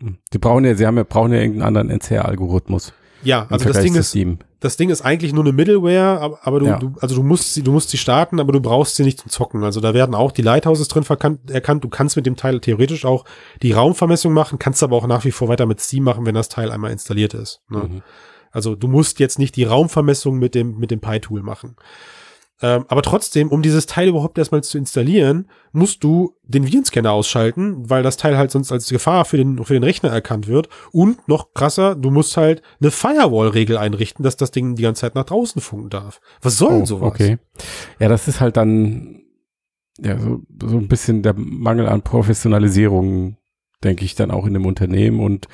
Mhm. Die brauchen ja, sie haben ja, brauchen ja irgendeinen anderen NCR-Algorithmus. Ja, also das Ding ist, Steam. das Ding ist eigentlich nur eine Middleware, aber, aber du, Ja. du, also du musst sie, du musst sie starten, aber du brauchst sie nicht zum Zocken. Also da werden auch die Lighthouses drin verkannt, erkannt. Du kannst mit dem Teil theoretisch auch die Raumvermessung machen, kannst aber auch nach wie vor weiter mit Steam machen, wenn das Teil einmal installiert ist. Ne? Mhm. Also du musst jetzt nicht die Raumvermessung mit dem, mit dem Pi-Tool machen. Ähm, aber trotzdem, um dieses Teil überhaupt erstmal zu installieren, musst du den Virenscanner ausschalten, weil das Teil halt sonst als Gefahr für den, für den Rechner erkannt wird. Und noch krasser, du musst halt eine Firewall-Regel einrichten, dass das Ding die ganze Zeit nach draußen funken darf. Was soll denn Oh, sowas? Okay. Ja, das ist halt dann ja so, so ein bisschen der Mangel an Professionalisierung, denke ich, dann auch in dem Unternehmen und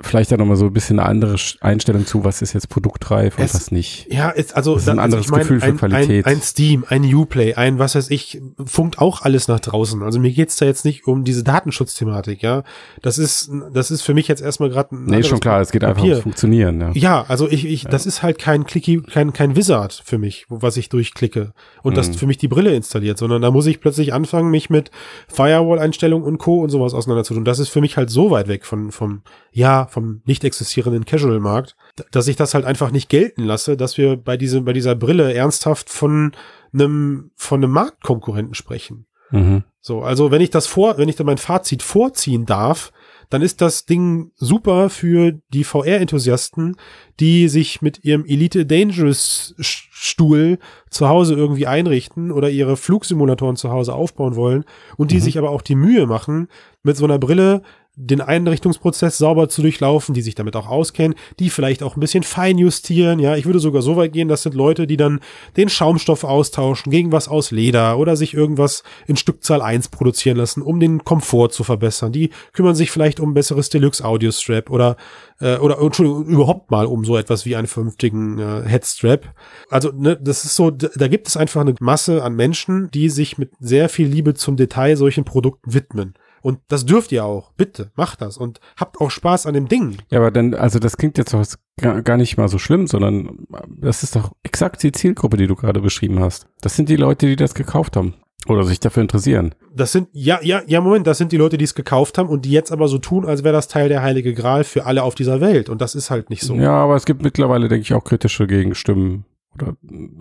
vielleicht dann nochmal so ein bisschen eine andere Einstellung zu, was ist jetzt produktreif und Es- was nicht. Ja, ist also Das ist ein da- anderes ich mein, Gefühl für ein, Qualität. Ein, ein Steam, ein Uplay, ein was weiß ich, funkt auch alles nach draußen. Also mir geht's da jetzt nicht um diese Datenschutzthematik, ja. Das ist, das ist für mich jetzt erstmal gerade ein Nee, schon klar, es geht einfach ums Funktionieren. Ja. Ja, also ich, ich, das ist halt kein Clicky, kein, kein Wizard für mich, was ich durchklicke und das Mhm. für mich die Brille installiert, sondern da muss ich plötzlich anfangen, mich mit Firewall-Einstellungen und Co. und sowas auseinanderzutun. Das ist für mich halt so weit weg von, vom, ja, vom nicht existierenden Casual-Markt, dass ich das halt einfach nicht gelten lasse, dass wir bei diesem, bei dieser Brille ernsthaft von einem, von einem Marktkonkurrenten sprechen. Mhm. So, also wenn ich das vor, wenn ich da mein Fazit vorziehen darf, dann ist das Ding super für die VR-Enthusiasten, die sich mit ihrem Elite Dangerous Stuhl zu Hause irgendwie einrichten oder ihre Flugsimulatoren zu Hause aufbauen wollen und die Mhm. sich aber auch die Mühe machen, mit so einer Brille den Einrichtungsprozess sauber zu durchlaufen, die sich damit auch auskennen, die vielleicht auch ein bisschen fein justieren. Ja, ich würde sogar so weit gehen, das sind Leute, die dann den Schaumstoff austauschen gegen was aus Leder oder sich irgendwas in Stückzahl 1 produzieren lassen, um den Komfort zu verbessern. Die kümmern sich vielleicht um besseres Deluxe Audio Strap oder äh, oder Entschuldigung, überhaupt mal um so etwas wie einen vernünftigen äh, Headstrap. Also, ne, das ist so, da gibt es einfach eine Masse an Menschen, die sich mit sehr viel Liebe zum Detail solchen Produkten widmen. Und das dürft ihr auch. Bitte, macht das und habt auch Spaß an dem Ding. Ja, aber dann, also das klingt jetzt auch gar gar nicht mal so schlimm, sondern das ist doch exakt die Zielgruppe, die du gerade beschrieben hast. Das sind die Leute, die das gekauft haben oder sich dafür interessieren. Das sind, ja, ja, ja, Moment, das sind die Leute, die es gekauft haben und die jetzt aber so tun, als wäre das Teil der heilige Gral für alle auf dieser Welt. Und das ist halt nicht so. Ja, aber es gibt mittlerweile, denke ich, auch kritische Gegenstimmen. Oder,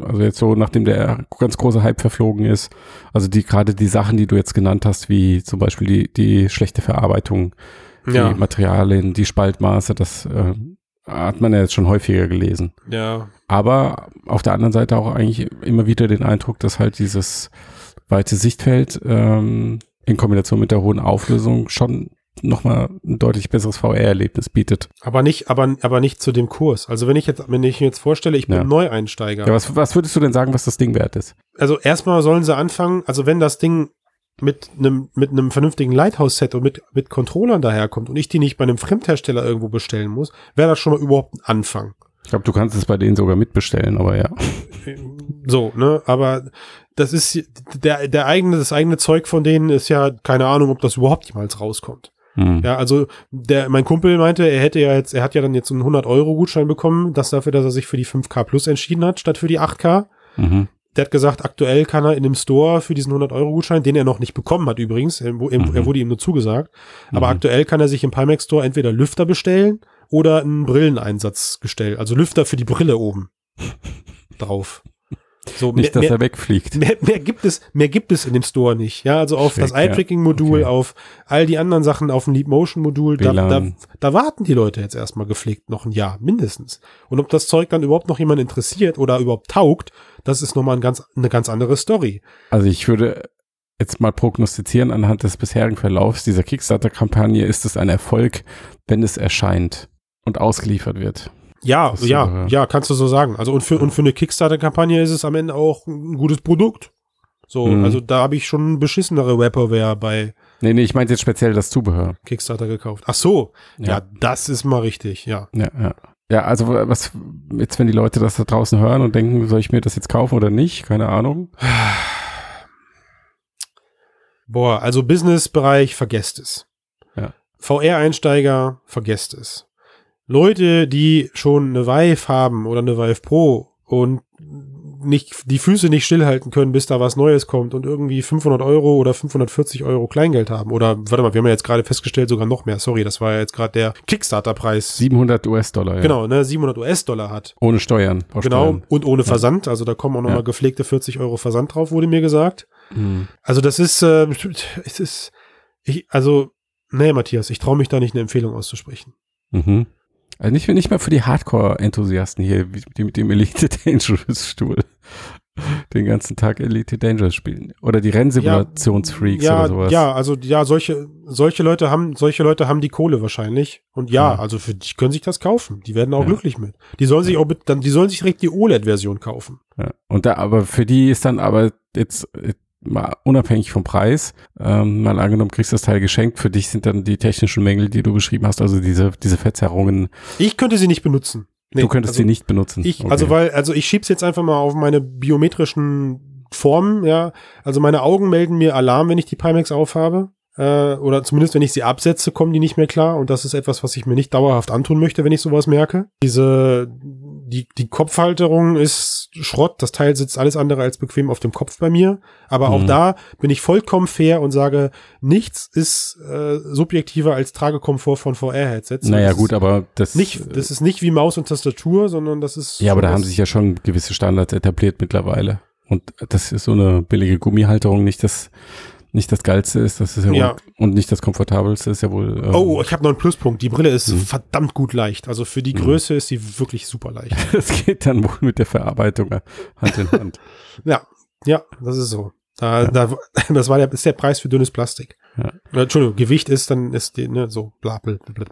also jetzt so, nachdem der ganz große Hype verflogen ist, also die gerade die Sachen, die du jetzt genannt hast, wie zum Beispiel die, die schlechte Verarbeitung, Ja. die Materialien, die Spaltmaße, das äh, hat man ja jetzt schon häufiger gelesen. ja. Aber auf der anderen Seite auch eigentlich immer wieder den Eindruck, dass halt dieses weite Sichtfeld ähm, in Kombination mit der hohen Auflösung schon nochmal ein deutlich besseres VR-Erlebnis bietet. Aber nicht, aber, aber nicht zu dem Kurs. Also wenn ich jetzt, wenn ich mir jetzt vorstelle, ich bin Ja. Neueinsteiger. Ja, was, was würdest du denn sagen, was das Ding wert ist? Also erstmal sollen sie anfangen, also wenn das Ding mit einem mit einem vernünftigen Lighthouse-Set und mit, mit Controllern daherkommt und ich die nicht bei einem Fremdhersteller irgendwo bestellen muss, wäre das schon mal überhaupt ein Anfang. Ich glaube, du kannst es bei denen sogar mitbestellen, aber ja. So, ne, aber das ist der, der eigene, das eigene Zeug von denen ist ja keine Ahnung, ob das überhaupt jemals rauskommt. Hm. Ja, also der, mein Kumpel meinte, er hätte ja jetzt, er hat ja dann jetzt einen 100 Euro Gutschein bekommen, das dafür, dass er sich für die 5K Plus entschieden hat, statt für die 8K. Mhm. Der hat gesagt, aktuell kann er in dem Store für diesen 100-Euro-Gutschein, den er noch nicht bekommen hat übrigens, er, wo- er Mhm. wurde ihm nur zugesagt, aber Mhm. aktuell kann er sich im Pimax Store entweder Lüfter bestellen oder einen Brilleneinsatzgestell, also Lüfter für die Brille oben drauf. So, Nicht, dass er wegfliegt. Mehr, mehr gibt es, mehr gibt es in dem Store nicht. Ja, also auf das Schick, ja. Eye-Tracking-Modul, Okay. auf all die anderen Sachen, auf ein Leap-Motion-Modul, da, da, da warten die Leute jetzt erstmal gepflegt noch ein Jahr, mindestens. Und ob das Zeug dann überhaupt noch jemand interessiert oder überhaupt taugt, das ist nochmal ein ganz, eine ganz andere Story. Also ich würde jetzt mal prognostizieren anhand des bisherigen Verlaufs dieser Kickstarter-Kampagne ist es ein Erfolg, wenn es erscheint und ausgeliefert wird. Ja, Das ja, aber- ja, kannst du so sagen. Also und für, und für eine Kickstarter-Kampagne ist es am Ende auch ein gutes Produkt. So, Mhm. also da habe ich schon beschissenere Vaporware bei Nee, nee, ich meinte jetzt speziell das Zubehör. Kickstarter gekauft. Ach so, ja, Ja. das ist mal richtig, ja. Ja, ja. Ja, also was jetzt, wenn die Leute das da draußen hören und denken, soll ich mir das jetzt kaufen oder nicht? Keine Ahnung. Boah, also Business-Bereich, vergesst es. Ja. VR-Einsteiger, vergesst es. Leute, die schon eine Vive haben oder eine Vive Pro und nicht, die Füße nicht stillhalten können, bis da was Neues kommt und irgendwie 500 Euro oder 540 Euro Kleingeld haben. Oder, warte mal, wir haben ja jetzt gerade festgestellt, sogar noch mehr. Sorry, das war ja jetzt gerade der Kickstarter-Preis. 700 US-Dollar. Ja. Genau, ne, 700 US-Dollar hat. Ohne Steuern. Auf Genau, Steuern. und ohne Versand. Also da kommen auch nochmal Ja. gepflegte 40 Euro Versand drauf, wurde mir gesagt. Mhm. Also das ist, äh, es ist, ich, also, nee, Matthias, ich traue mich da nicht eine Empfehlung auszusprechen. Mhm. Also nicht, nicht mal für die Hardcore-Enthusiasten hier, die mit dem Elite Dangerous Stuhl den ganzen Tag Elite Dangerous spielen. Oder die Rennsimulationsfreaks ja, oder sowas. Ja, also ja, solche, solche Leute haben, solche Leute haben die Kohle wahrscheinlich. Und ja, Ja. also für die können sich das kaufen. Die werden auch Ja. glücklich mit. Die sollen sich auch mit, dann, die sollen sich direkt die OLED-Version kaufen. Und da, aber für die ist dann aber jetzt äh, mal unabhängig vom Preis, ähm, mal angenommen, kriegst das Teil geschenkt, für dich sind dann die technischen Mängel, die du beschrieben hast, also diese, diese Verzerrungen, Ich könnte sie nicht benutzen. Nee, du könntest also sie nicht benutzen. Ich, Okay. also weil, also ich schieb's jetzt einfach mal auf meine biometrischen Formen, ja. Also meine Augen melden mir Alarm, wenn ich die Pimax aufhabe. Äh, oder zumindest, wenn ich sie absetze, kommen die nicht mehr klar. Und das ist etwas, was ich mir nicht dauerhaft antun möchte, wenn ich sowas merke. Diese, die, die Kopfhalterung ist Schrott. Das Teil sitzt alles andere als bequem auf dem Kopf bei mir. Aber auch Mhm. da bin ich vollkommen fair und sage, nichts ist äh, subjektiver als Tragekomfort von VR-Headsets. Naja, gut, aber das, Nicht, das ist nicht wie Maus und Tastatur, sondern das ist. ja, aber da haben sich ja schon gewisse Standards etabliert mittlerweile. Und das ist so eine billige Gummihalterung nicht das, nicht das Geilste ist, das ist ja, Ja. Wohl, und nicht das Komfortabelste ist ja wohl. ähm, Oh, ich habe noch einen Pluspunkt. Die Brille ist Mhm. verdammt gut leicht. Also für die Mhm. Größe ist sie wirklich super leicht. das geht dann wohl mit der Verarbeitung Hand in Hand. ja, ja, das ist so. Da, da, das war der, ist der Preis für dünnes Plastik. Ja. Äh, Entschuldigung, Gewicht ist dann ist die, ne, so bla, bla, bla.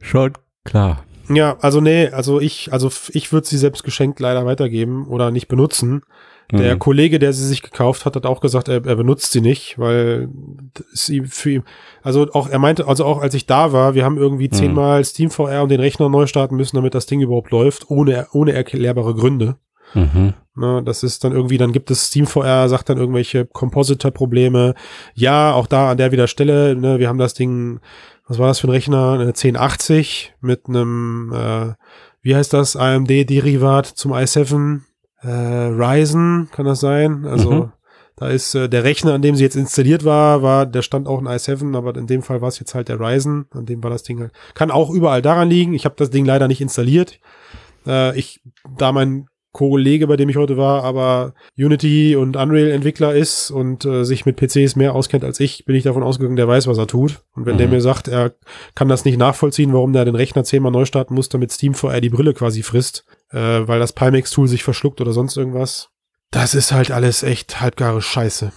Schon klar. Ja, also nee, also ich, also ich würde sie selbst geschenkt leider weitergeben oder nicht benutzen. Der Mhm. Kollege, der sie sich gekauft hat, hat auch gesagt, er, er benutzt sie nicht, weil sie für ihn, also auch, er meinte, also auch als ich da war, wir haben irgendwie Mhm. zehnmal Steam VR und den Rechner neu starten müssen, damit das Ding überhaupt läuft, ohne, ohne erklärbare Gründe. Mhm. Ne, das ist dann irgendwie, dann gibt es Steam VR, sagt dann irgendwelche Compositor-Probleme. Ja, auch da an der wieder Stelle, ne, wir haben das Ding, was war das für ein Rechner? Eine 1080 mit einem, äh, wie heißt das, AMD-Derivat zum i7, äh, Ryzen, kann das sein? Also, Mhm. da ist äh, der Rechner, an dem sie jetzt installiert war, war, der stand auch ein i7, aber in dem Fall war es jetzt halt der Ryzen, an dem war das Ding halt. Kann auch überall daran liegen. Ich habe das Ding leider nicht installiert. Äh, ich, da mein Kollege, bei dem ich heute war, aber Unity und Unreal Entwickler ist und äh, sich mit PCs mehr auskennt als ich, bin ich davon ausgegangen, der weiß, was er tut. Und wenn der Mhm. mir sagt, er kann das nicht nachvollziehen, warum der den Rechner zehnmal neu starten muss, damit Steam VR die Brille quasi frisst, äh, weil das Pimax-Tool sich verschluckt oder sonst irgendwas. Das ist halt alles echt halbgare Scheiße.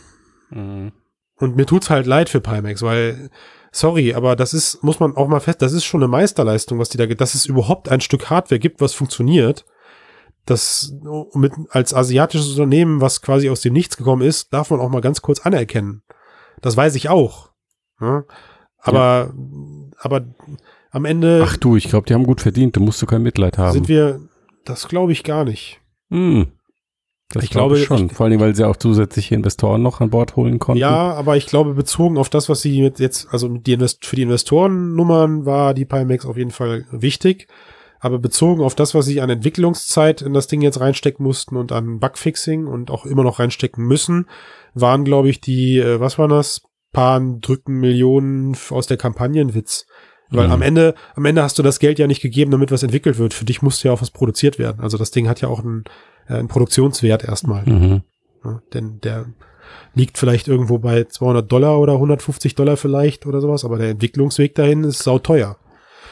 Mhm. Und mir tut's halt leid für Pimax, weil sorry, aber das ist, muss man auch mal fest, das ist schon eine Meisterleistung, was die da, dass es überhaupt ein Stück Hardware gibt, was funktioniert. Das mit, als asiatisches Unternehmen, was quasi aus dem Nichts gekommen ist, darf man auch mal ganz kurz anerkennen. Das weiß ich auch. Ja? Aber, aber am Ende Ach du, ich glaube, die haben gut verdient, da musst du kein Mitleid haben. sind wir, das glaube ich gar nicht. Hm. Das Ich glaube ich schon. Vor allem, weil sie auch zusätzliche Investoren noch an Bord holen konnten. Ja, aber ich glaube, bezogen auf das, was sie mit jetzt, also die Invest für die Investorennummern war die Pimax auf jeden Fall wichtig. Aber bezogen auf das, was sie an Entwicklungszeit in das Ding jetzt reinstecken mussten und an Bugfixing und auch immer noch reinstecken müssen, waren, glaube ich, die, äh, was waren das? Paar drücken Millionen aus der Kampagnenwitz. Weil Mhm. am Ende, am Ende hast du das Geld ja nicht gegeben, damit was entwickelt wird. Für dich musste ja auch was produziert werden. Also das Ding hat ja auch einen, äh, einen Produktionswert erstmal. Mhm. Ja, denn der liegt vielleicht irgendwo bei 200 Dollar oder 150 Dollar vielleicht oder sowas, aber der Entwicklungsweg dahin ist sauteuer.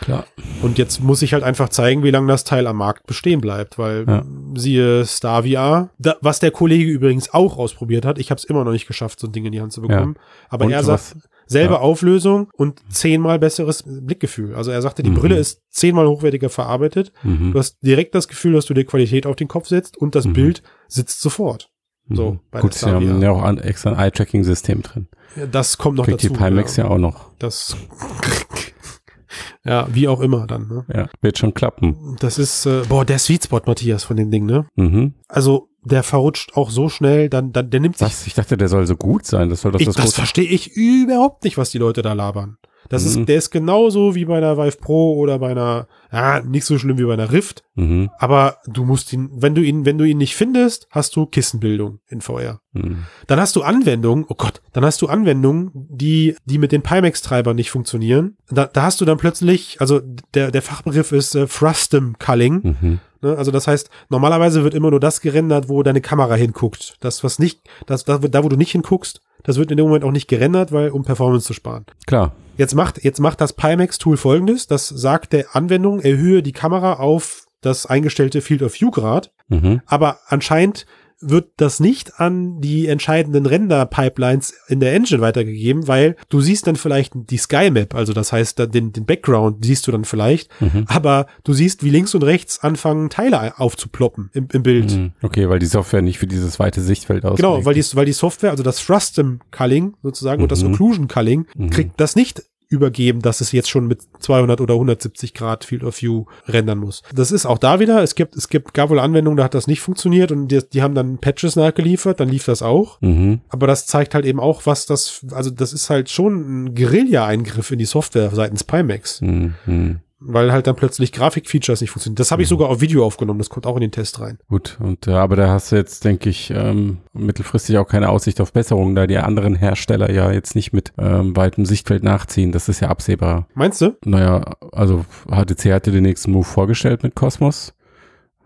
Klar. Und jetzt muss ich halt einfach zeigen, wie lange das Teil am Markt bestehen bleibt, weil Ja. siehe Star VR, da, was der Kollege übrigens auch ausprobiert hat, ich habe es immer noch nicht geschafft, so ein Ding in die Hand zu bekommen, aber Und er was- sagt, selbe ja. Auflösung und zehnmal besseres Blickgefühl. Also er sagte, die Mhm. Brille ist zehnmal hochwertiger verarbeitet, Mhm. du hast direkt das Gefühl, dass du dir Qualität auf den Kopf setzt und das Mhm. Bild sitzt sofort. So, Mhm. bei Gut, sie haben ja auch an, extra ein Eye-Tracking-System drin. Ja, Das kommt noch Kriegt die dazu. Pimax ja. auch noch. Das, ja, wie auch immer dann. Ne? Ja, wird schon klappen. Das ist, äh, boah, der Sweet Spot, Matthias, von dem Ding, ne? Mhm. Also, der verrutscht auch so schnell, dann, dann der nimmt sich. Was? Ich dachte, der soll so gut sein. Das soll doch ich, das, das verstehe ich überhaupt nicht, was die Leute da labern. Das Mhm. ist, der ist genauso wie bei einer Vive Pro oder bei einer, ja, nicht so schlimm wie bei einer Rift, Mhm. aber du musst ihn, wenn du ihn, wenn du ihn nicht findest, hast du Kissenbildung in VR. Mhm. Dann hast du Anwendungen, oh Gott, dann hast du Anwendungen, die, die mit den Pimax-Treibern nicht funktionieren. Da, da hast du dann plötzlich, also der, der Fachbegriff ist äh, Frustum Culling. Ne? Also das heißt, normalerweise wird immer nur das gerendert, wo deine Kamera hinguckt. Das, was nicht, das, da, da wo du nicht hinguckst, das wird in dem Moment auch nicht gerendert, weil, um Performance zu sparen. Klar. Jetzt macht, jetzt macht das Pimax-Tool folgendes. Das sagt der Anwendung, erhöhe die Kamera auf das eingestellte Field of View Grad. Mhm. Aber anscheinend wird das nicht an die entscheidenden Render-Pipelines in der Engine weitergegeben, weil du siehst dann vielleicht die Sky Map, also das heißt, den, den Background siehst du dann vielleicht, Mhm. aber du siehst, wie links und rechts anfangen Teile aufzuploppen im, im Bild. Mhm. Okay, weil die Software nicht für dieses weite Sichtfeld ausgelegt Genau, weil die, weil die Software, also das Frustum Culling sozusagen und das Mhm. Occlusion Culling, Mhm. kriegt das nicht übergeben, dass es jetzt schon mit 200 oder 170 Grad Field of View rendern muss. Das ist auch da wieder, es gibt, es gibt, gab wohl Anwendungen, da hat das nicht funktioniert und die, die haben dann Patches nachgeliefert, dann lief das auch. Mhm. Aber das zeigt halt eben auch, was das, also das ist halt schon ein Guerilla-Eingriff in die Software seitens Pimax, Mhm. Mhm. weil halt dann plötzlich Grafikfeatures nicht funktionieren. Das habe ich sogar auf Video aufgenommen, das kommt auch in den Test rein. Gut, und äh, aber da hast du jetzt, denke ich, ähm, mittelfristig auch keine Aussicht auf Besserung, da die anderen Hersteller ja jetzt nicht mit ähm, weitem Sichtfeld nachziehen. Das ist ja absehbar. Meinst du? Naja, also HTC hatte den nächsten Move vorgestellt mit Cosmos.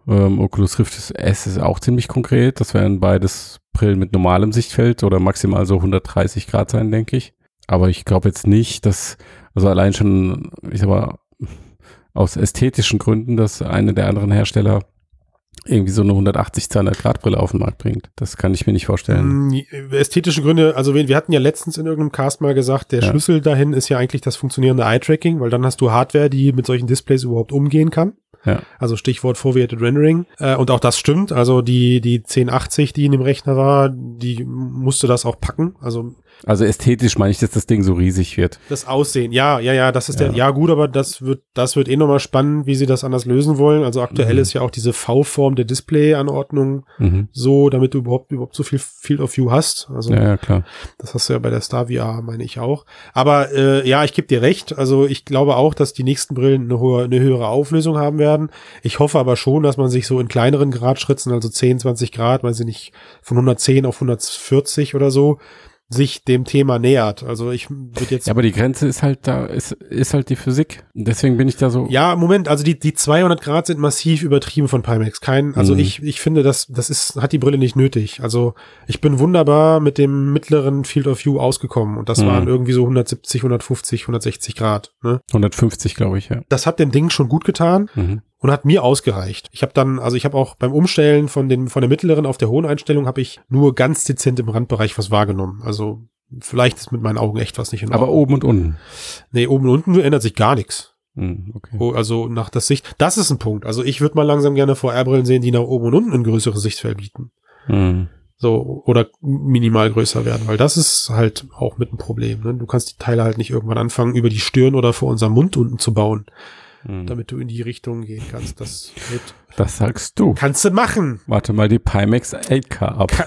Ähm, Oculus Rift S ist auch ziemlich konkret. Das wären beides Brillen mit normalem Sichtfeld oder maximal so 130 Grad sein, denke ich. Aber ich glaube jetzt nicht, dass, also allein schon, ich sag mal, aus ästhetischen Gründen, dass eine der anderen Hersteller irgendwie so eine 180 200 Grad Brille auf den Markt bringt. Das kann ich mir nicht vorstellen. Mm, Ästhetische Gründe, also wir wir hatten ja letztens in irgendeinem Cast mal gesagt, der Ja. Schlüssel dahin ist ja eigentlich das funktionierende Eye-Tracking, weil dann hast du Hardware, die mit solchen Displays überhaupt umgehen kann. Ja. Also Stichwort Foveated Rendering. Äh, und auch das stimmt. Also die, die 1080, die in dem Rechner war, die musste das auch packen. Also Also ästhetisch meine ich, dass das Ding so riesig wird. das Aussehen, ja, ja, ja, das ist Ja. der, ja gut, aber das wird, das wird eh nochmal spannend, wie sie das anders lösen wollen. Also aktuell Mhm. ist ja auch diese V-Form der Display-Anordnung Mhm. so, damit du überhaupt, überhaupt so viel Field of View hast. Also Ja, ja, klar. Das hast du ja bei der Star VR, meine ich auch. Aber äh, ja, ich gebe dir recht. Also ich glaube auch, dass die nächsten Brillen eine, hohe, eine höhere Auflösung haben werden. Ich hoffe aber schon, dass man sich so in kleineren Gradschritten, also 10, 20 Grad, weiß ich nicht, von 110 auf 140 oder so, sich dem Thema nähert. Also ich würde jetzt Ja, aber die Grenze ist halt da, ist, ist halt die Physik. Deswegen bin ich da so. Ja, Moment, also die, die 200 Grad sind massiv übertrieben von Pimax. Kein, also Mhm. ich, ich finde, das, das ist, hat die Brille nicht nötig. Also ich bin wunderbar mit dem mittleren Field of View ausgekommen und das Mhm. waren irgendwie so 170, 150, 160 Grad. Ne? 150, glaube ich, ja. Das hat dem Ding schon gut getan Mhm. Und hat mir ausgereicht. Ich habe dann, also ich habe auch beim Umstellen von den von der mittleren auf der hohen Einstellung habe ich nur ganz dezent im Randbereich was wahrgenommen. Also Vielleicht ist mit meinen Augen echt was nicht in Aber Ordnung. oben und unten. Nee, oben und unten ändert sich gar nichts. Hm, okay. Oh, Also nach der Sicht. Das ist ein Punkt. Also ich würde mal langsam gerne VR-Brillen sehen, die nach oben und unten ein größeres Sichtfeld bieten. Hm. So, oder minimal größer werden, weil das ist halt auch mit ein Problem. Ne? Du kannst die Teile halt nicht irgendwann anfangen, über die Stirn oder vor unserem Mund unten zu bauen, Hm. damit du in die Richtung gehen kannst. Das wird, Das sagst du. kannst du machen. Warte mal die Pimax 8K ab. Ka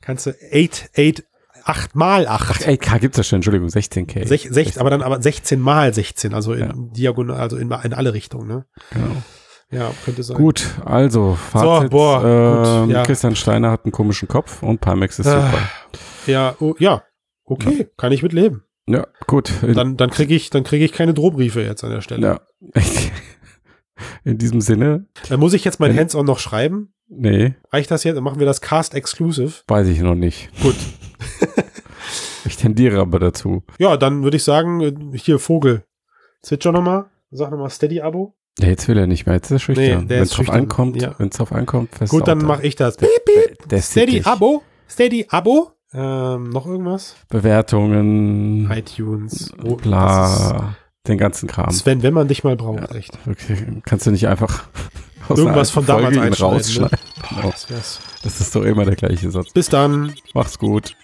kannst du 8, 8, 8 mal 8. 8K gibt's ja schon, Entschuldigung, 16K. Sech, sech, aber dann aber 16 mal 16, also in Ja. diagonal, also in, in alle Richtungen, ne? Genau. Ja, könnte sein. Gut, also Fazit. boah, ähm, gut, ja. Christian Steiner hat einen komischen Kopf und Pimax ist Ah, super. Ja, oh, ja. Okay, kann ich mit leben. Ja, gut. Dann, dann kriege ich, dann kriege ich keine Drohbriefe jetzt an der Stelle. ja. In diesem Sinne, Äh, muss ich jetzt mein Hands-on noch schreiben? nee, Reicht das jetzt? Dann machen wir das Cast Exclusive. weiß ich noch nicht. Gut. Ich tendiere aber dazu. Ja, dann würde ich sagen, äh, hier Vogel. Zwitscher nochmal. Sag nochmal Steady-Abo. Ja, jetzt will er nicht mehr. Jetzt ist er schüchtern. Nee, wenn es drauf ankommt, ja. wenn es drauf ankommt, fest Gut, dann mache ich das. Piep, piep. Steady-Abo. Steady-Abo. Ähm, noch irgendwas? Bewertungen, iTunes. Oh, das bla, den ganzen Kram. Sven, wenn man dich mal braucht, echt. Okay, kannst du nicht einfach Irgendwas von damals Folge ne? rausschneiden? Genau. Das wär's. Das ist doch immer der gleiche Satz. Bis dann. Mach's gut.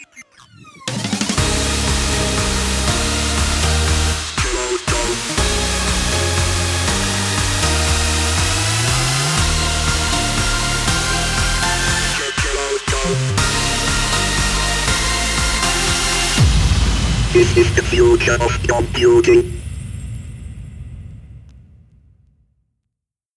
This is the future of computing.